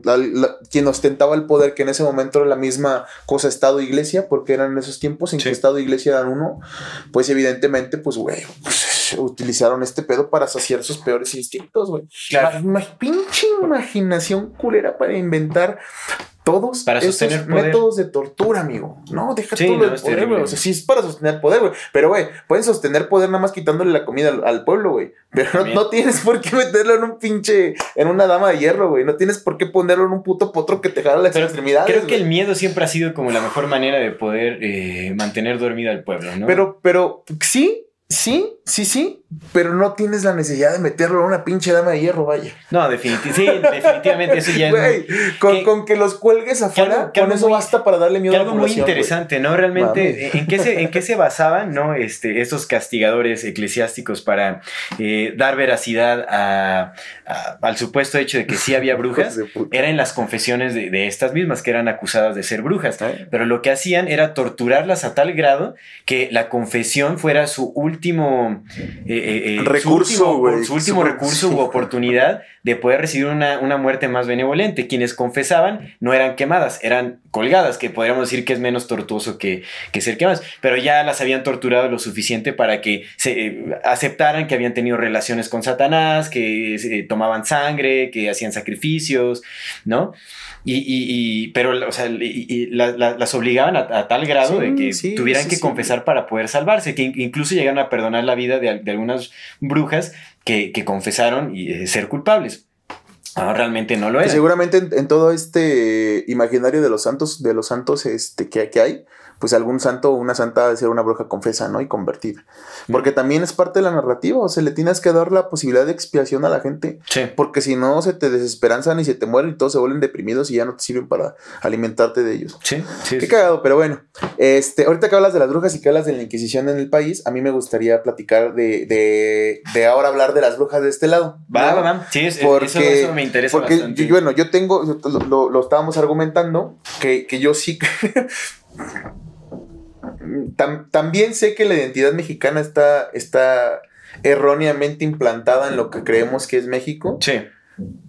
quien ostentaba el poder, que en ese momento era la misma cosa Estado-Iglesia, porque eran esos tiempos en que Estado e Iglesia eran uno, pues evidentemente, pues, güey, pues, utilizaron este pedo para saciar sus peores instintos, güey. Claro. pinche imaginación culera para inventar todos para sostener métodos de tortura, amigo. No, deja todo el poder, güey. O sea, sí es para sostener poder, güey. Pero, güey, pueden sostener poder nada más quitándole la comida al, pueblo, güey. Pero no, tienes por qué meterlo en un pinche, en una dama de hierro, güey. No tienes por qué ponerlo en un puto potro que te jala las extremidades. Creo que el miedo siempre ha sido como la mejor manera de poder eh, mantener dormido al pueblo, ¿no? Pero, pero, sí, Sí, sí, sí, pero no tienes la necesidad de meterlo en una pinche dama de hierro, vaya. No, definitivamente, sí, definitivamente eso ya Güey, con, con, que los cuelgues afuera, con eso basta para darle miedo a la algo muy interesante, ¿no? Realmente, ¿en qué, se, ¿en qué se basaban, no? Este, estos castigadores eclesiásticos para eh, dar veracidad a, al supuesto hecho de que sí había brujas, era en las confesiones de, de, estas mismas que eran acusadas de ser brujas. Pero lo que hacían era torturarlas a tal grado que la confesión fuera su última último eh, eh, eh, recurso, su último, recurso u oportunidad de poder recibir una, muerte más benevolente. Quienes confesaban no eran quemadas, eran colgadas, que podríamos decir que es menos tortuoso que, que ser quemadas, pero ya las habían torturado lo suficiente para que se aceptaran que habían tenido relaciones con Satanás, que tomaban sangre, que hacían sacrificios, ¿no? Y, pero, o sea, las obligaban a, tal grado de que tuvieran que confesar para poder salvarse, que incluso llegaron a perdonar la vida de, algunas brujas que, confesaron y, eh, ser culpables. realmente no lo es. Seguramente en, todo este imaginario de los santos, de los santos este, que, que hay, pues algún santo o una santa debe ser una bruja confesa, ¿no? Y convertida. Porque también es parte de la narrativa, o sea, le tienes que dar la posibilidad de expiación a la gente. Sí. Porque si no, se te desesperanzan y se te mueren y todos se vuelven deprimidos y ya no te sirven para alimentarte de ellos. Sí, sí. Qué cagado, pero bueno. Este, ahorita que hablas de las brujas y que hablas de la Inquisición en el país, a mí me gustaría platicar de, de, de ahora hablar de las brujas de este lado. Va, va, va. Sí, porque, eso, me interesa porque bastante. bueno, yo tengo, lo, lo, estábamos argumentando, que, que yo sí también sé que la identidad mexicana está, está erróneamente implantada en lo que creemos que es México. Sí.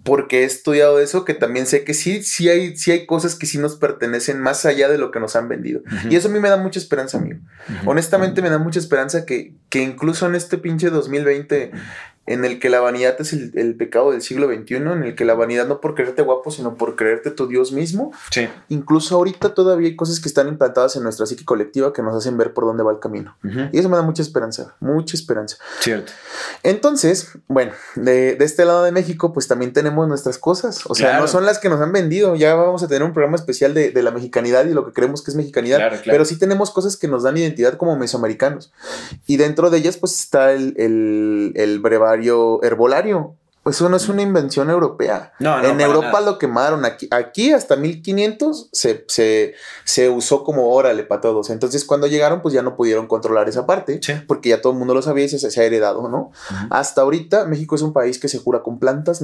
Porque he estudiado eso, que también sé que sí, sí hay, sí hay cosas que sí nos pertenecen más allá de lo que nos han vendido. Y eso a mí me da mucha esperanza, amigo. Honestamente me da mucha esperanza que, que incluso en este pinche 2020 en el que la vanidad es el, pecado del siglo XXI, en el que la vanidad no por creerte guapo, sino por creerte tu Dios mismo. Sí. Incluso ahorita todavía hay cosas que están implantadas en nuestra psique colectiva que nos hacen ver por dónde va el camino. Y eso me da mucha esperanza, mucha esperanza. Cierto. Entonces, bueno, de, este lado de México, pues también tenemos nuestras cosas. O sea, no son las que nos han vendido. Ya vamos a tener un programa especial de, la mexicanidad y lo que creemos que es mexicanidad. Claro, Pero sí tenemos cosas que nos dan identidad como mesoamericanos. Y dentro de ellas, pues está el, el, el herbolario. Pues eso no es una invención europea. en Europa lo quemaron. Aquí, aquí hasta 1500 se, se, se, usó como órale para todos. Entonces, cuando llegaron, pues ya no pudieron controlar esa parte. Porque ya todo el mundo lo sabía y se, se ha heredado, ¿no? Hasta ahorita, México es un país que se cura con plantas.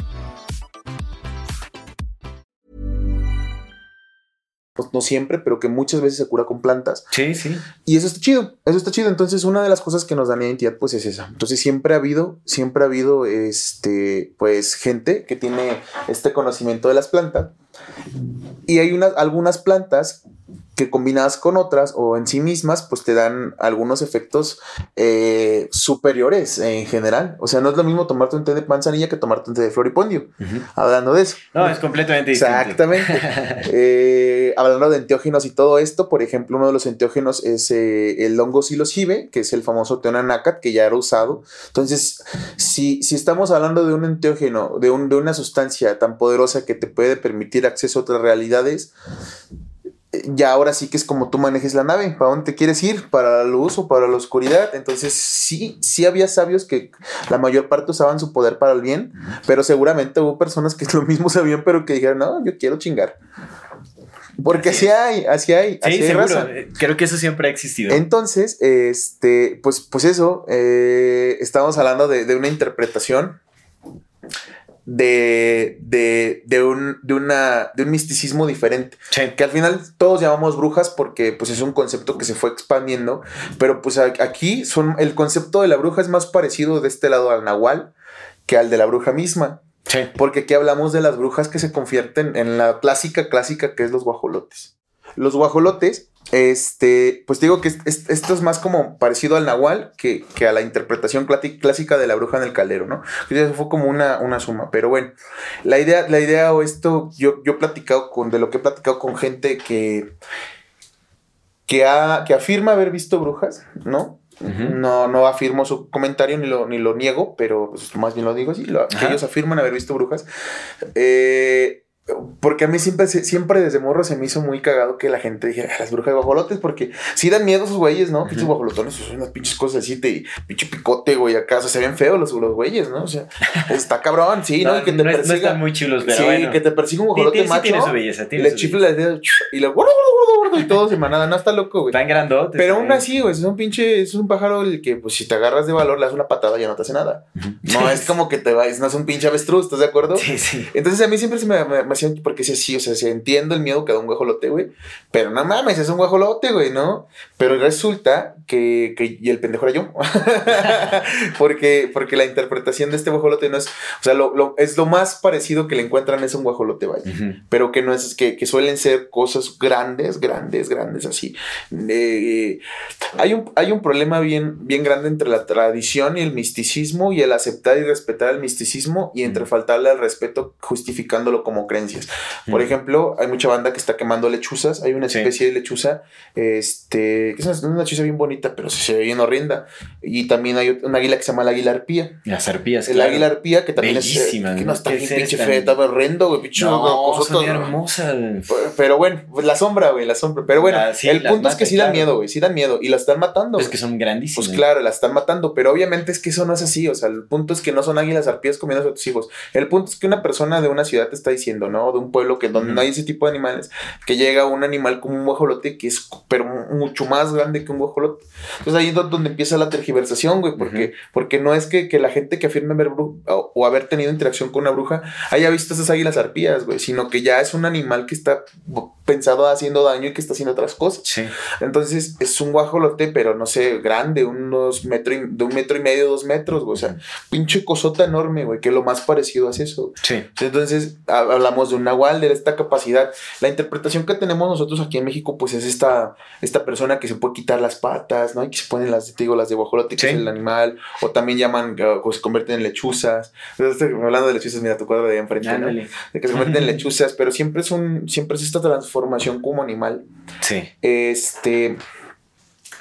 No siempre, pero que muchas veces se cura con plantas. Sí, sí. Y eso está chido, eso está chido. Entonces, una de las cosas que nos dan identidad, pues es esa. Entonces, siempre ha habido, siempre ha habido, este, pues, gente que tiene este conocimiento de las plantas. Y hay unas, algunas plantas que combinadas con otras o en sí mismas, pues te dan algunos efectos eh, superiores en general. O sea, no es lo mismo tomarte un té de manzanilla que tomarte un té de floripondio. Hablando de eso. No, es completamente distinto. Exactamente. Eh, hablando de enteógenos y todo esto, por ejemplo, uno de los enteógenos es eh, el hongo psilocibe, que es el famoso teonanacat, que ya era usado. Entonces, si, si estamos hablando de un enteógeno, de, un, de una sustancia tan poderosa que te puede permitir acceso a otras realidades, ya ahora sí que es como tú manejes la nave, para dónde te quieres ir, para la luz o para la oscuridad. Entonces sí, sí había sabios que la mayor parte usaban su poder para el bien, pero seguramente hubo personas que lo mismo sabían, pero que dijeron, no, yo quiero chingar. Porque así, hay, así hay. Sí, seguro. Creo que eso siempre ha existido. Entonces, este, pues, pues eso, eh, estamos hablando de, de una interpretación de, de, de, un, de, una, de un misticismo diferente. Que al final todos llamamos brujas porque pues es un concepto que se fue expandiendo, pero pues aquí son, el concepto de la bruja es más parecido de este lado al nahual que al de la bruja misma. Porque aquí hablamos de las brujas que se convierten en la clásica clásica que es los guajolotes. Los guajolotes este, pues digo que esto es más como parecido al Nahual que, a la interpretación clásica de la bruja en el caldero, ¿no? Eso fue como una, una suma. Pero bueno, la idea, la idea o esto, yo, yo he platicado con, de lo que he platicado con gente que, que, ha, que afirma haber visto brujas, ¿no? No, no afirmo su comentario ni lo, ni lo niego, pero pues, más bien lo digo así. ellos afirman haber visto brujas. Eh, porque a mí siempre, siempre desde morro se me hizo muy cagado que la gente dijera las brujas de guajolotes, porque sí dan miedo esos güeyes, ¿no? Pinches guajolotones, son unas pinches cosas así, te, pinche picote, güey, acá, o sea, se ven feos los, los güeyes, ¿no? O sea, está cabrón, sí, ¿no? y que te no, persiga, no están muy chulos, pero sí, que te persiga un guajolote macho. Tiene su belleza, tiene le chifle las dedos y le gordo, gordo, gordo, y todo se manada, no está loco, güey. Tan grandote. Pero aún así, güey, es un pinche, es un pájaro el que, pues, si te agarras de valor, le das una patada y ya no te hace nada. No es como que te vayas, no es un pinche avestruz, ¿estás de acuerdo? Sí, sí. Entonces a mí siempre se me, me, porque si así, o sea, entiendo el miedo que da un guajolote, güey. Pero no mames, es un guajolote, güey, ¿no? Pero resulta que, que y el pendejo era yo. porque, porque la interpretación de este guajolote no es, o sea, lo, es lo más parecido que le encuentran es un guajolote, vaya. Pero que no es, que, que, suelen ser cosas grandes, grandes, grandes, así. Eh, hay, un, hay un problema bien, bien grande entre la tradición y el misticismo y el aceptar y respetar el misticismo y entre faltarle al respeto justificándolo como Por ejemplo, hay mucha banda que está quemando lechuzas. Hay una especie de lechuza, este, que es una, lechuza bien bonita, pero se ve bien horrenda. Y también hay una águila que se llama la águila arpía. Las arpías, El águila arpía, que también es. Eh, que no está bien pinche fea, está horrendo, güey, pinche no, son hermosa. Pero bueno, pues la sombra, güey, la sombra. Pero bueno, el punto es que sí dan miedo, güey, sí dan miedo. Y la están matando. Es que son grandísimas. Pues claro, la están matando. Pero obviamente es que eso no es así. O sea, el punto es que no son águilas arpías comiendo a tus hijos. El punto es que una persona de una ciudad te está diciendo, ¿no? De un pueblo que donde no hay ese tipo de animales, que llega un animal como un guajolote que es pero mucho más grande que un guajolote. Entonces ahí es donde empieza la tergiversación, güey, porque, porque no es que, que, la gente que afirme ver o, o, haber tenido interacción con una bruja haya visto esas águilas arpías, güey, sino que ya es un animal que está pensado haciendo daño y que está haciendo otras cosas. Sí. Entonces es un guajolote, pero no sé, grande, unos metro de un metro y medio, dos metros, güey. O sea, pinche cosota enorme, güey, que lo más parecido es eso. Sí. Entonces hablamos de un nahual, de esta capacidad. La interpretación que tenemos nosotros aquí en México, pues es esta, esta persona que se puede quitar las patas, ¿no? Y que se ponen las, te digo, las de guajolote, que es el animal, o también llaman, o se convierten en lechuzas. hablando de lechuzas, mira tu cuadro de enfrente, ¿no? De que se convierten en lechuzas, pero siempre es un, siempre es esta transformación formación como animal. Sí. Este,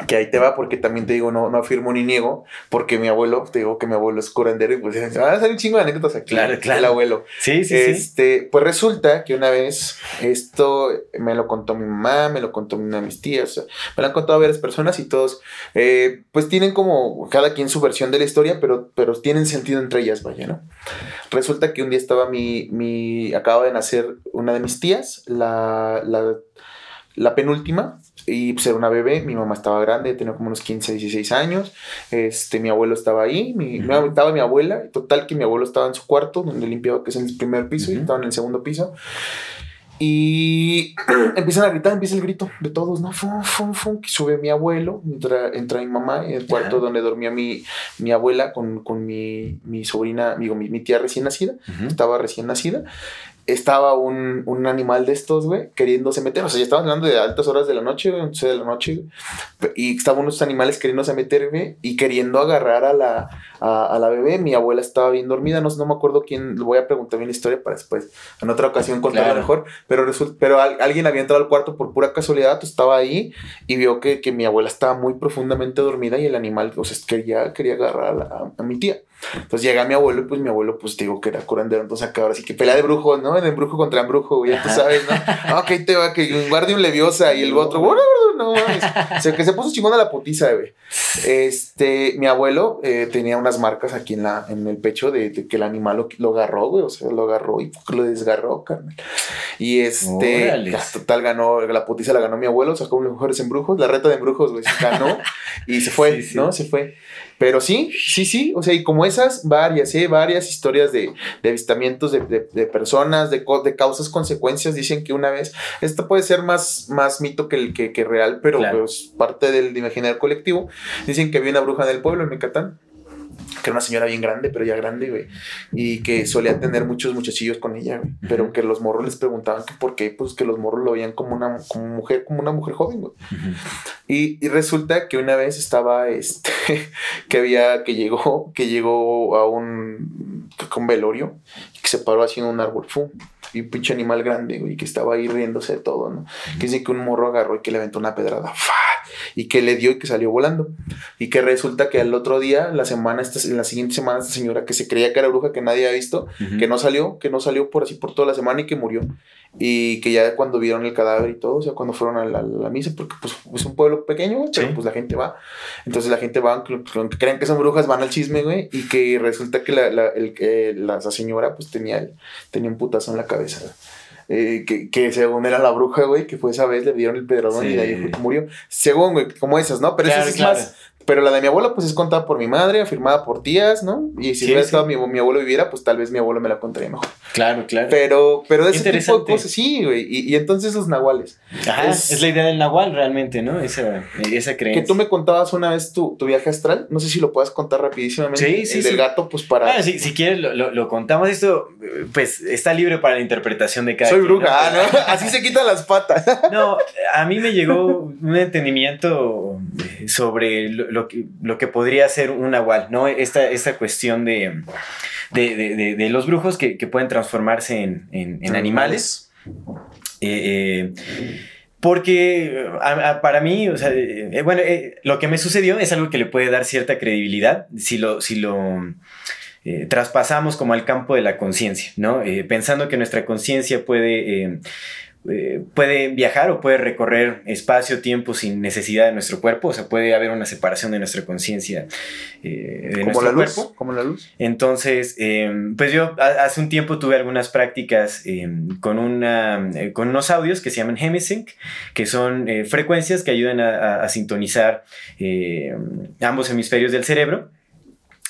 que ahí te va porque también te digo, no, no afirmo ni niego, porque mi abuelo, te digo que mi abuelo es curandero y pues van a salir un chingo de anécdotas aquí. Claro, claro. El abuelo. Sí, sí, este, Pues resulta que una vez, esto me lo contó mi mamá, me lo contó una de mis tías, me lo han contado varias personas y todos, eh, pues tienen como cada quien su versión de la historia, pero, pero tienen sentido entre ellas, vaya, ¿no? Resulta que un día estaba mi, mi, acaba de nacer una de mis tías, la, la, la penúltima, y pues era una bebé, mi mamá estaba grande, tenía como unos 15, 16 años, este, mi abuelo estaba ahí, mi, estaba mi abuela, total que mi abuelo estaba en su cuarto, donde limpiaba, que es en el primer piso, y estaba en el segundo piso, y empiezan a gritar, empieza el grito de todos, ¿no? Fum, fum, fum, que sube mi abuelo, entra, entra mi mamá en el cuarto donde dormía mi, mi abuela con, con mi, mi, sobrina, digo, mi, mi, tía recién nacida, estaba recién nacida, estaba un, un, animal de estos, güey, queriéndose meter. O sea, ya estaban hablando de altas horas de la noche, güey, 11 de la noche, Y estaban unos animales queriéndose meter, güey, y queriendo agarrar a la, a, la bebé. Mi abuela estaba bien dormida, no, no me acuerdo quién, le voy a preguntar bien la historia para después, en otra ocasión contarla mejor. Pero, resulta, pero alguien había entrado al cuarto por pura casualidad, estaba ahí y vio que, que mi abuela estaba muy profundamente dormida y el animal, o sea, quería, quería agarrar a, a mi tía. Entonces llega mi abuelo y pues mi abuelo pues digo que era curandero, entonces acá ahora sí que pelea de brujos, ¿no? De embrujo contra embrujo, güey, ya tú sabes, ¿no? Ah, ok, te va, que guarde un leviosa y el otro, no mames. O sea, que se puso chingona la putiza, güey. Este, mi abuelo eh, tenía unas marcas aquí en, la, en el pecho de, que el animal lo, lo agarró, güey, o sea, lo agarró y lo desgarró, carnal. Y este, total, ganó, la putiza la ganó mi abuelo, sacó los mejores embrujos, la reta de embrujos, güey, ganó y se fue, ¿no? Se fue. Pero sí, sí, sí, o sea, y como esas, varias, ¿eh? Varias historias de, de avistamientos de, de, personas, de, de causas, consecuencias, dicen que una vez, esto puede ser más, más mito que, el, que, que real, pero pues, parte del imaginario colectivo, dicen que había una bruja del pueblo en Mecatán que era una señora bien grande, pero ya grande, güey, y que solía tener muchos muchachillos con ella, güey, pero que los morros les preguntaban que por qué, pues que los morros lo veían como una como mujer, como una mujer joven, güey. y, y, resulta que una vez estaba, este, que había, que llegó, que llegó a un, con velorio, que se paró haciendo un árbol, ¡fum! Y un pinche animal grande, güey, que estaba ahí riéndose de todo, ¿no? Que dice que un morro agarró y que le aventó una pedrada, ¡fa! y que le dio y que salió volando. Y que resulta que al otro día, la semana, esta, en la siguiente semana, esta señora que se creía que era bruja, que nadie había visto, que no salió, que no salió por así por toda la semana y que murió. Y que ya cuando vieron el cadáver y todo, o sea, cuando fueron a la, misa, porque pues es un pueblo pequeño, pero pues la gente va. Entonces la gente va, aunque creen que son brujas, van al chisme, güey, y que resulta que la, la, el, la, señora pues tenía, tenía un putazo en la cabeza. Eh, que, que, según era la bruja, güey, que fue esa vez, le dieron el pedradón y de ahí murió. Según, güey, como esas, ¿no? Pero eso es más pero la de mi abuela, pues es contada por mi madre, afirmada por tías, ¿no? Y si hubiera estado mi, mi, abuelo viviera, pues tal vez mi abuelo me la contaría mejor. Claro, claro. Pero, pero de ese tipo de cosas, sí, güey. Y, y, entonces los nahuales. Ajá, es, la idea del nahual realmente, ¿no? Esa, esa creencia. Que tú me contabas una vez tu, tu viaje astral. No sé si lo puedas contar rapidísimamente. Sí, sí. El del gato, pues para. Ah, si, si quieres, lo, lo, contamos. Esto, pues está libre para la interpretación de cada Soy bruja, ¿no? ¿no? Así se quitan las patas. no, a mí me llegó un entendimiento sobre lo, lo que, lo que podría ser un nahual, ¿no? Esta, esta cuestión de, de, los brujos que, pueden transformarse en, animales. Eh, eh, porque para mí, o sea, eh, bueno, lo que me sucedió es algo que le puede dar cierta credibilidad si lo, si lo traspasamos como al campo de la conciencia, ¿no? pensando que nuestra conciencia puede eh, puede viajar o puede recorrer espacio, tiempo sin necesidad de nuestro cuerpo, o sea, puede haber una separación de nuestra conciencia eh, de nuestro cuerpo. Como la luz. Entonces, em, pues yo hace un tiempo tuve algunas prácticas em, con, una, eh, con unos audios que se llaman Hemisync, que son frecuencias que ayudan a sintonizar ambos hemisferios del cerebro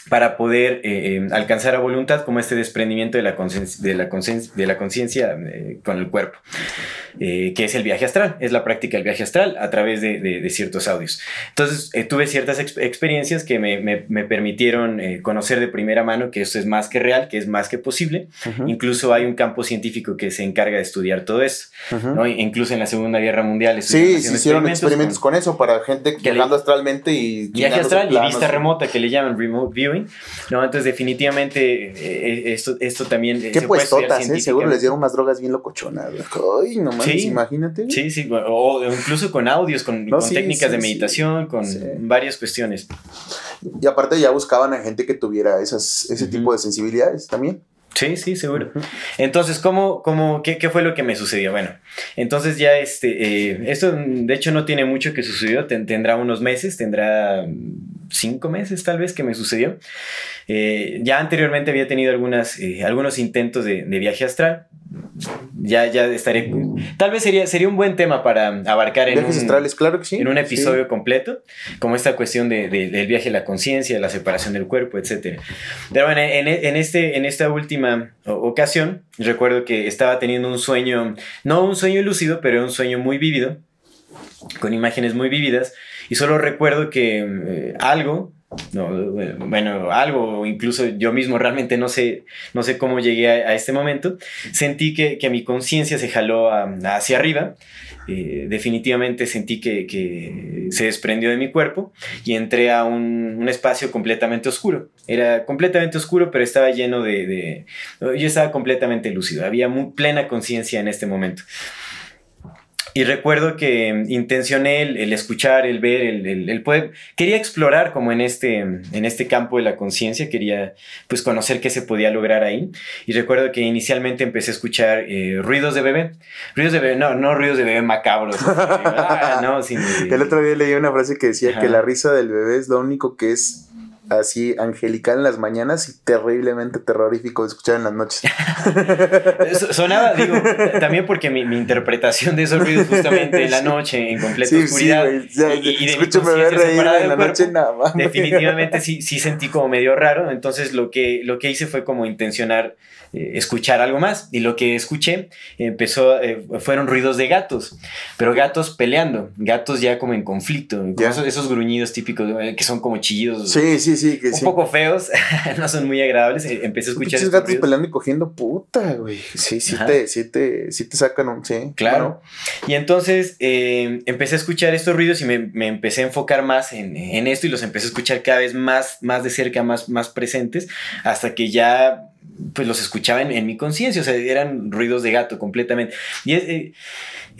para poder eh, eh, alcanzar a voluntad como este desprendimiento de la conciencia de eh, con el cuerpo, que es el viaje astral, es la práctica del viaje astral a través de, ciertos audios. Entonces tuve ciertas experiencias que me, permitieron conocer de primera mano que esto es más que real, que es más que posible. Incluso hay un campo científico que se encarga de estudiar todo esto, incluso en la Segunda Guerra Mundial. Sí, se hicieron experimentos con, eso para gente que viajando astralmente y... Viaje astral y vista remota que le llaman remote ¿no? Entonces, definitivamente, eh, esto, esto también. Qué puestotas, ¿eh? Seguro les dieron unas drogas bien locochonas. Ay, no mames, imagínate. Sí, sí, o incluso con audios, con, técnicas de meditación, con varias cuestiones. Y aparte, ya buscaban a gente que tuviera esas, ese tipo de sensibilidades también. Sí, sí, seguro. Entonces, ¿cómo, cómo, qué, qué, fue lo que me sucedió? Bueno, entonces ya este, eh, esto de hecho no tiene mucho que sucedió, tendrá unos meses, tendrá cinco meses tal vez que me sucedió. Eh, ya anteriormente había tenido algunas, eh, algunos intentos de, viaje astral. Ya, ya estaré. Tal vez sería, sería un buen tema para abarcar en un, astrales, claro que sí. en un episodio completo, como esta cuestión de, del viaje a la conciencia, la separación del cuerpo, etc. Pero bueno, en, en, este, en esta última ocasión, recuerdo que estaba teniendo un sueño, no un sueño lúcido, pero un sueño muy vívido, con imágenes muy vívidas y solo recuerdo que eh, algo, no, bueno, algo, incluso yo mismo realmente no sé, no sé cómo llegué a, este momento, sentí que, que mi conciencia se jaló hacia arriba. Eh, definitivamente sentí que, que, se desprendió de mi cuerpo y entré a un, un, espacio completamente oscuro. Era completamente oscuro, pero estaba lleno de... de yo estaba completamente lúcido, había plena conciencia en este momento. Y recuerdo que intencioné el, escuchar, el ver, el, el, poder. Quería explorar como en este, en este campo de la conciencia, quería pues conocer qué se podía lograr ahí. Y recuerdo que inicialmente empecé a escuchar eh, ruidos de bebé. Ruidos de bebé, no, no ruidos de bebé macabros. Ah, el otro día leí una frase que decía que la risa del bebé es lo único que es así angelical en las mañanas y terriblemente terrorífico de escuchar en las noches. Sonaba, digo, también porque mi, interpretación de esos ruidos justamente en la noche, en completa oscuridad. y, de en la noche nada más. Definitivamente sí, sí sentí como medio raro. Entonces lo que, lo que hice fue como intencionar eh, escuchar algo más. Y lo que escuché empezó, eh, fueron ruidos de gatos, pero gatos peleando, gatos ya como en conflicto, esos, gruñidos típicos eh, que son como chillidos. Sí, sí, sí. un poco feos, no son muy agradables. Empecé a escuchar. Esos gatos peleando y cogiendo puta, güey. Sí, sí te, sí te, sí te sacan un. Sí. Claro. Y entonces empecé a escuchar estos ruidos y me, me empecé a enfocar más en, en, esto y los empecé a escuchar cada vez más, más de cerca, más, más presentes, hasta que ya pues los escuchaba en, mi conciencia, o sea, eran ruidos de gato completamente. Y es, eh,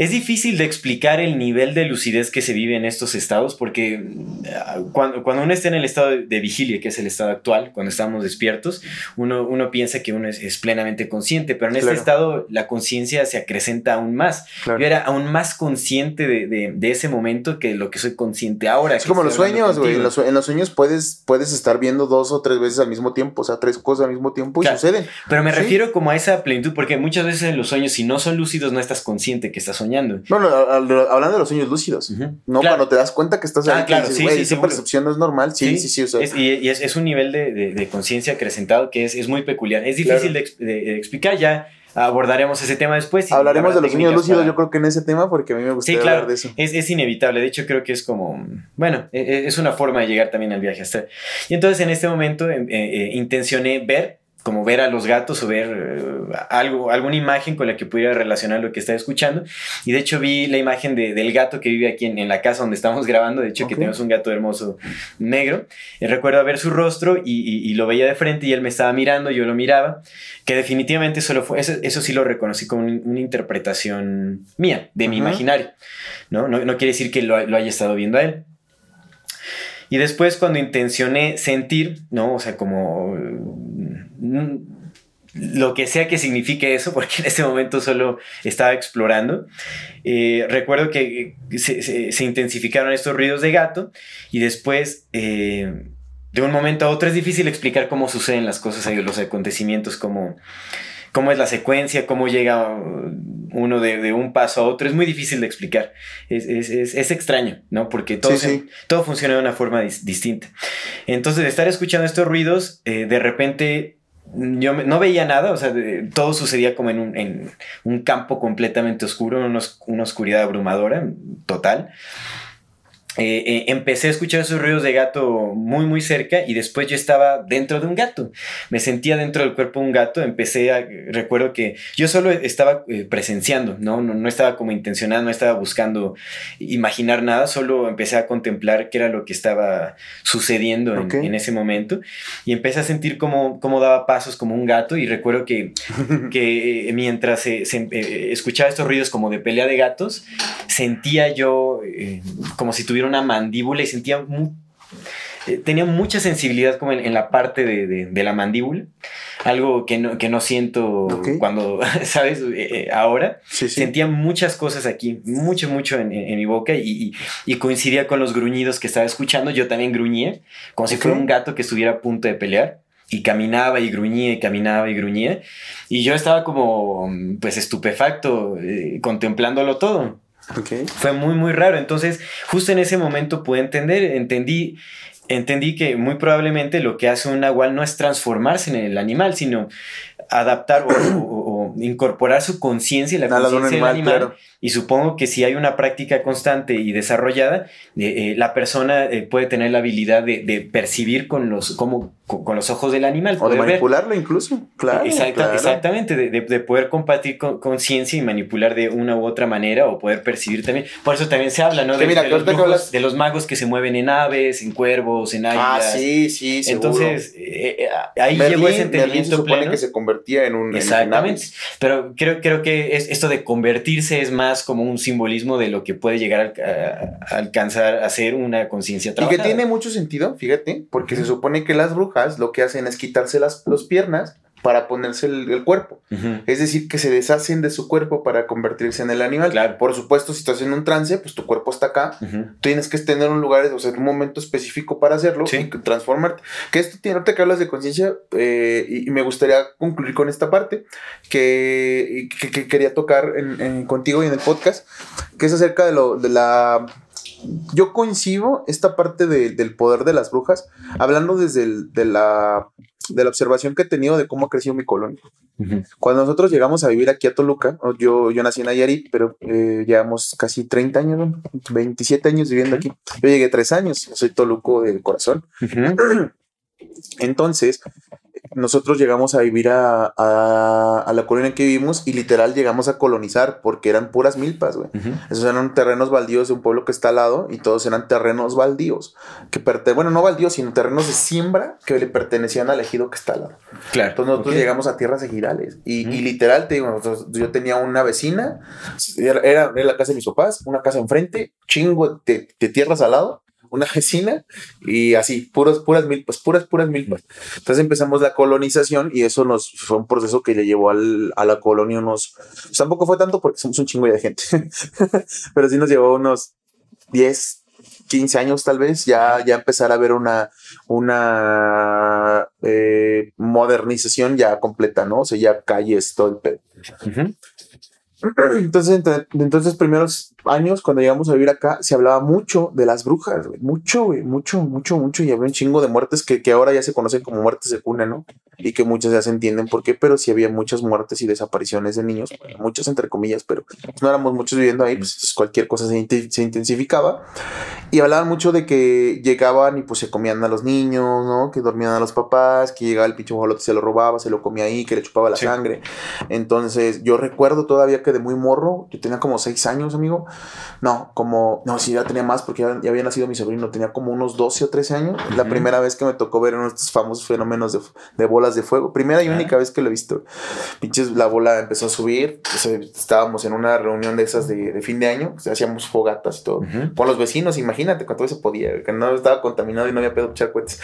es difícil de explicar el nivel de lucidez que se vive en estos estados porque ah, cuando, cuando uno está en el estado de, vigilia, que es el estado actual, cuando estamos despiertos, uno, uno piensa que uno es, plenamente consciente, pero en este estado la conciencia se acrecenta aún más. Yo era aún más consciente de, de, ese momento que lo que soy consciente ahora. Es como los sueños, güey. En los, sueños puedes, puedes estar viendo dos o tres veces al mismo tiempo, o sea, tres cosas al mismo tiempo y suceden. Pero me refiero como a esa plenitud, porque muchas veces en los sueños, si no son lúcidos, no estás consciente que estás soñando. No, hablando de los sueños lúcidos. No, cuando te das cuenta que estás ah, claro, sí, sí, esa percepción no es normal. Sí, sí, sí. es, y, es, un nivel de, de, conciencia acrecentado que es, es, muy peculiar. Es difícil de, explicar ya. Abordaremos ese tema después. Hablaremos de los sueños lúcidos, yo creo que en ese tema, porque a mí me gustaría hablar de eso. Es, es inevitable. De hecho, creo que es como. Bueno, e, e, es una forma de llegar también al viaje astral. Y entonces, en este momento, eh, eh, intencioné ver como ver a los gatos o ver eh, algo, alguna imagen con la que pudiera relacionar lo que estaba escuchando. Y de hecho vi la imagen del gato que vive aquí en, la casa donde estamos grabando, de hecho que tenemos un gato hermoso negro. Y recuerdo ver su rostro y, lo veía de frente y él me estaba mirando, yo lo miraba, que definitivamente solo fue, eso, sí lo reconocí como una interpretación mía, de mi imaginario. ¿no? ¿no? quiere decir que lo, lo haya estado viendo a él. Y después cuando intencioné sentir, ¿no? O sea, como lo que sea que signifique eso, porque en ese momento solo estaba explorando. Eh, recuerdo que se, intensificaron estos ruidos de gato y después, eh, de un momento a otro, es difícil explicar cómo suceden las cosas, los acontecimientos, cómo, cómo es la secuencia, cómo llega uno de, un paso a otro. Es muy difícil de explicar. Es, extraño, ¿no? Porque todo, todo funciona de una forma distinta. Entonces, de estar escuchando estos ruidos, eh, de repente yo no veía nada, o sea, todo sucedía como en un, en un campo completamente oscuro, una oscuridad abrumadora, total. Eh, eh, empecé a escuchar esos ruidos de gato muy muy cerca y después yo estaba dentro de un gato. Me sentía dentro del cuerpo de un gato. Empecé a, recuerdo que yo solo estaba eh, presenciando, ¿no? ¿no? estaba como intencionado, no estaba buscando imaginar nada, solo empecé a contemplar qué era lo que estaba sucediendo en, ese momento y empecé a sentir cómo, cómo daba pasos como un gato y recuerdo que, que mientras se, escuchaba estos ruidos como de pelea de gatos, sentía yo como si tuviera una mandíbula y sentía eh, tenía mucha sensibilidad como en, la parte de, la mandíbula, algo que no, que no siento cuando, ¿sabes? Eh, eh, ahora. Sentía muchas cosas aquí, mucho, mucho en, mi boca y, coincidía con los gruñidos que estaba escuchando. Yo también gruñía, como si fuera un gato que estuviera a punto de pelear. Y caminaba y gruñía y caminaba y gruñía. Y yo estaba como, pues, estupefacto, contemplándolo todo. Fue muy, muy raro. Entonces, justo en ese momento pude entender, entendí, entendí que muy probablemente lo que hace un nahual no es transformarse en el animal, sino adaptar o, incorporar su conciencia, la conciencia del animal. Y supongo que si hay una práctica constante y desarrollada, eh, eh, la persona eh, puede tener la habilidad de, percibir con los, como, con, los ojos del animal. O de manipularlo incluso, claro. Exactamente, de, poder compartir conciencia y manipular de una u otra manera o poder percibir también. Por eso también se habla, ¿no? De, los, de los, magos que se mueven en aves, en cuervos, en águilas. Ah, sí, sí, Entonces, ahí llegó ese entendimiento se supone que se convertía en un... Exactamente. Pero creo, creo que es, esto de convertirse es más como un simbolismo de lo que puede llegar a, alcanzar a ser una conciencia Y que tiene mucho sentido, fíjate, porque se supone que las brujas lo que hacen es quitarse las, piernas para ponerse el, cuerpo. Es decir, que se deshacen de su cuerpo para convertirse en el animal. Claro. Por supuesto, si estás en un trance, pues tu cuerpo está acá. Tienes que tener un lugar, o sea, un momento específico para hacerlo y transformarte. Que esto tiene, que hablas de conciencia, eh, y, me gustaría concluir con esta parte que, que, quería tocar contigo y en el podcast, que es acerca de, lo, de la yo coincido esta parte del poder de las brujas, hablando desde de, la, de la observación que he tenido de cómo ha crecido mi colonia. Cuando nosotros llegamos a vivir aquí a Toluca, yo, yo nací en Nayarit, pero eh, llevamos casi 30 años, 27 años viviendo aquí. Yo llegué tres años, soy toluco de corazón. Entonces, nosotros llegamos a vivir a, a, la colonia en que vivimos y literal llegamos a colonizar porque eran puras milpas, güey. Esos eran terrenos baldíos de un pueblo que está al lado y todos eran terrenos baldíos. Que bueno, no baldíos, sino terrenos de siembra que le pertenecían al ejido que está al lado. Claro. Entonces nosotros llegamos a tierras ejidales y, y, literal, te digo, yo tenía una vecina, era, era, la casa de mis papás, una casa enfrente, chingo de, de tierras al lado una vecina y así, puras, puras milpas, puras, puras milpas. Entonces empezamos la colonización y eso nos fue un proceso que le llevó al, a la colonia unos, pues tampoco fue tanto porque somos un chingo de gente, pero sí nos llevó unos 10, 15 años tal vez, ya, ya empezar a ver una, una eh, modernización ya completa, ¿no? O sea, ya calles, todo el pedo. Entonces, entonces, primeros años, cuando llegamos a vivir acá, se hablaba mucho de las brujas, mucho, mucho, mucho, mucho, y había un chingo de muertes que, que, ahora ya se conocen como muertes de cuna, ¿no? Y que muchas ya se entienden por qué, pero sí había muchas muertes y desapariciones de niños, muchas entre comillas, pero no éramos muchos viviendo ahí, pues cualquier cosa se, se intensificaba. Y hablaban mucho de que llegaban y pues se comían a los niños, ¿no? Que dormían a los papás, que llegaba el pinche bolote, se lo robaba, se lo comía ahí, que le chupaba la sangre. Entonces, yo recuerdo todavía que de muy morro, yo tenía como seis años, amigo. No, como, no, sí, ya tenía más porque ya, había nacido mi sobrino, tenía como unos 12 o 13 años. La primera vez que me tocó ver uno de estos famosos fenómenos de, bolas de fuego. Primera y única vez que lo he visto. Pinches, la bola empezó a subir. estábamos en una reunión de esas de, fin de año, hacíamos fogatas y todo. Con los vecinos, imagínate, cuando se podía, que no estaba contaminado y no había pedo echar cohetes.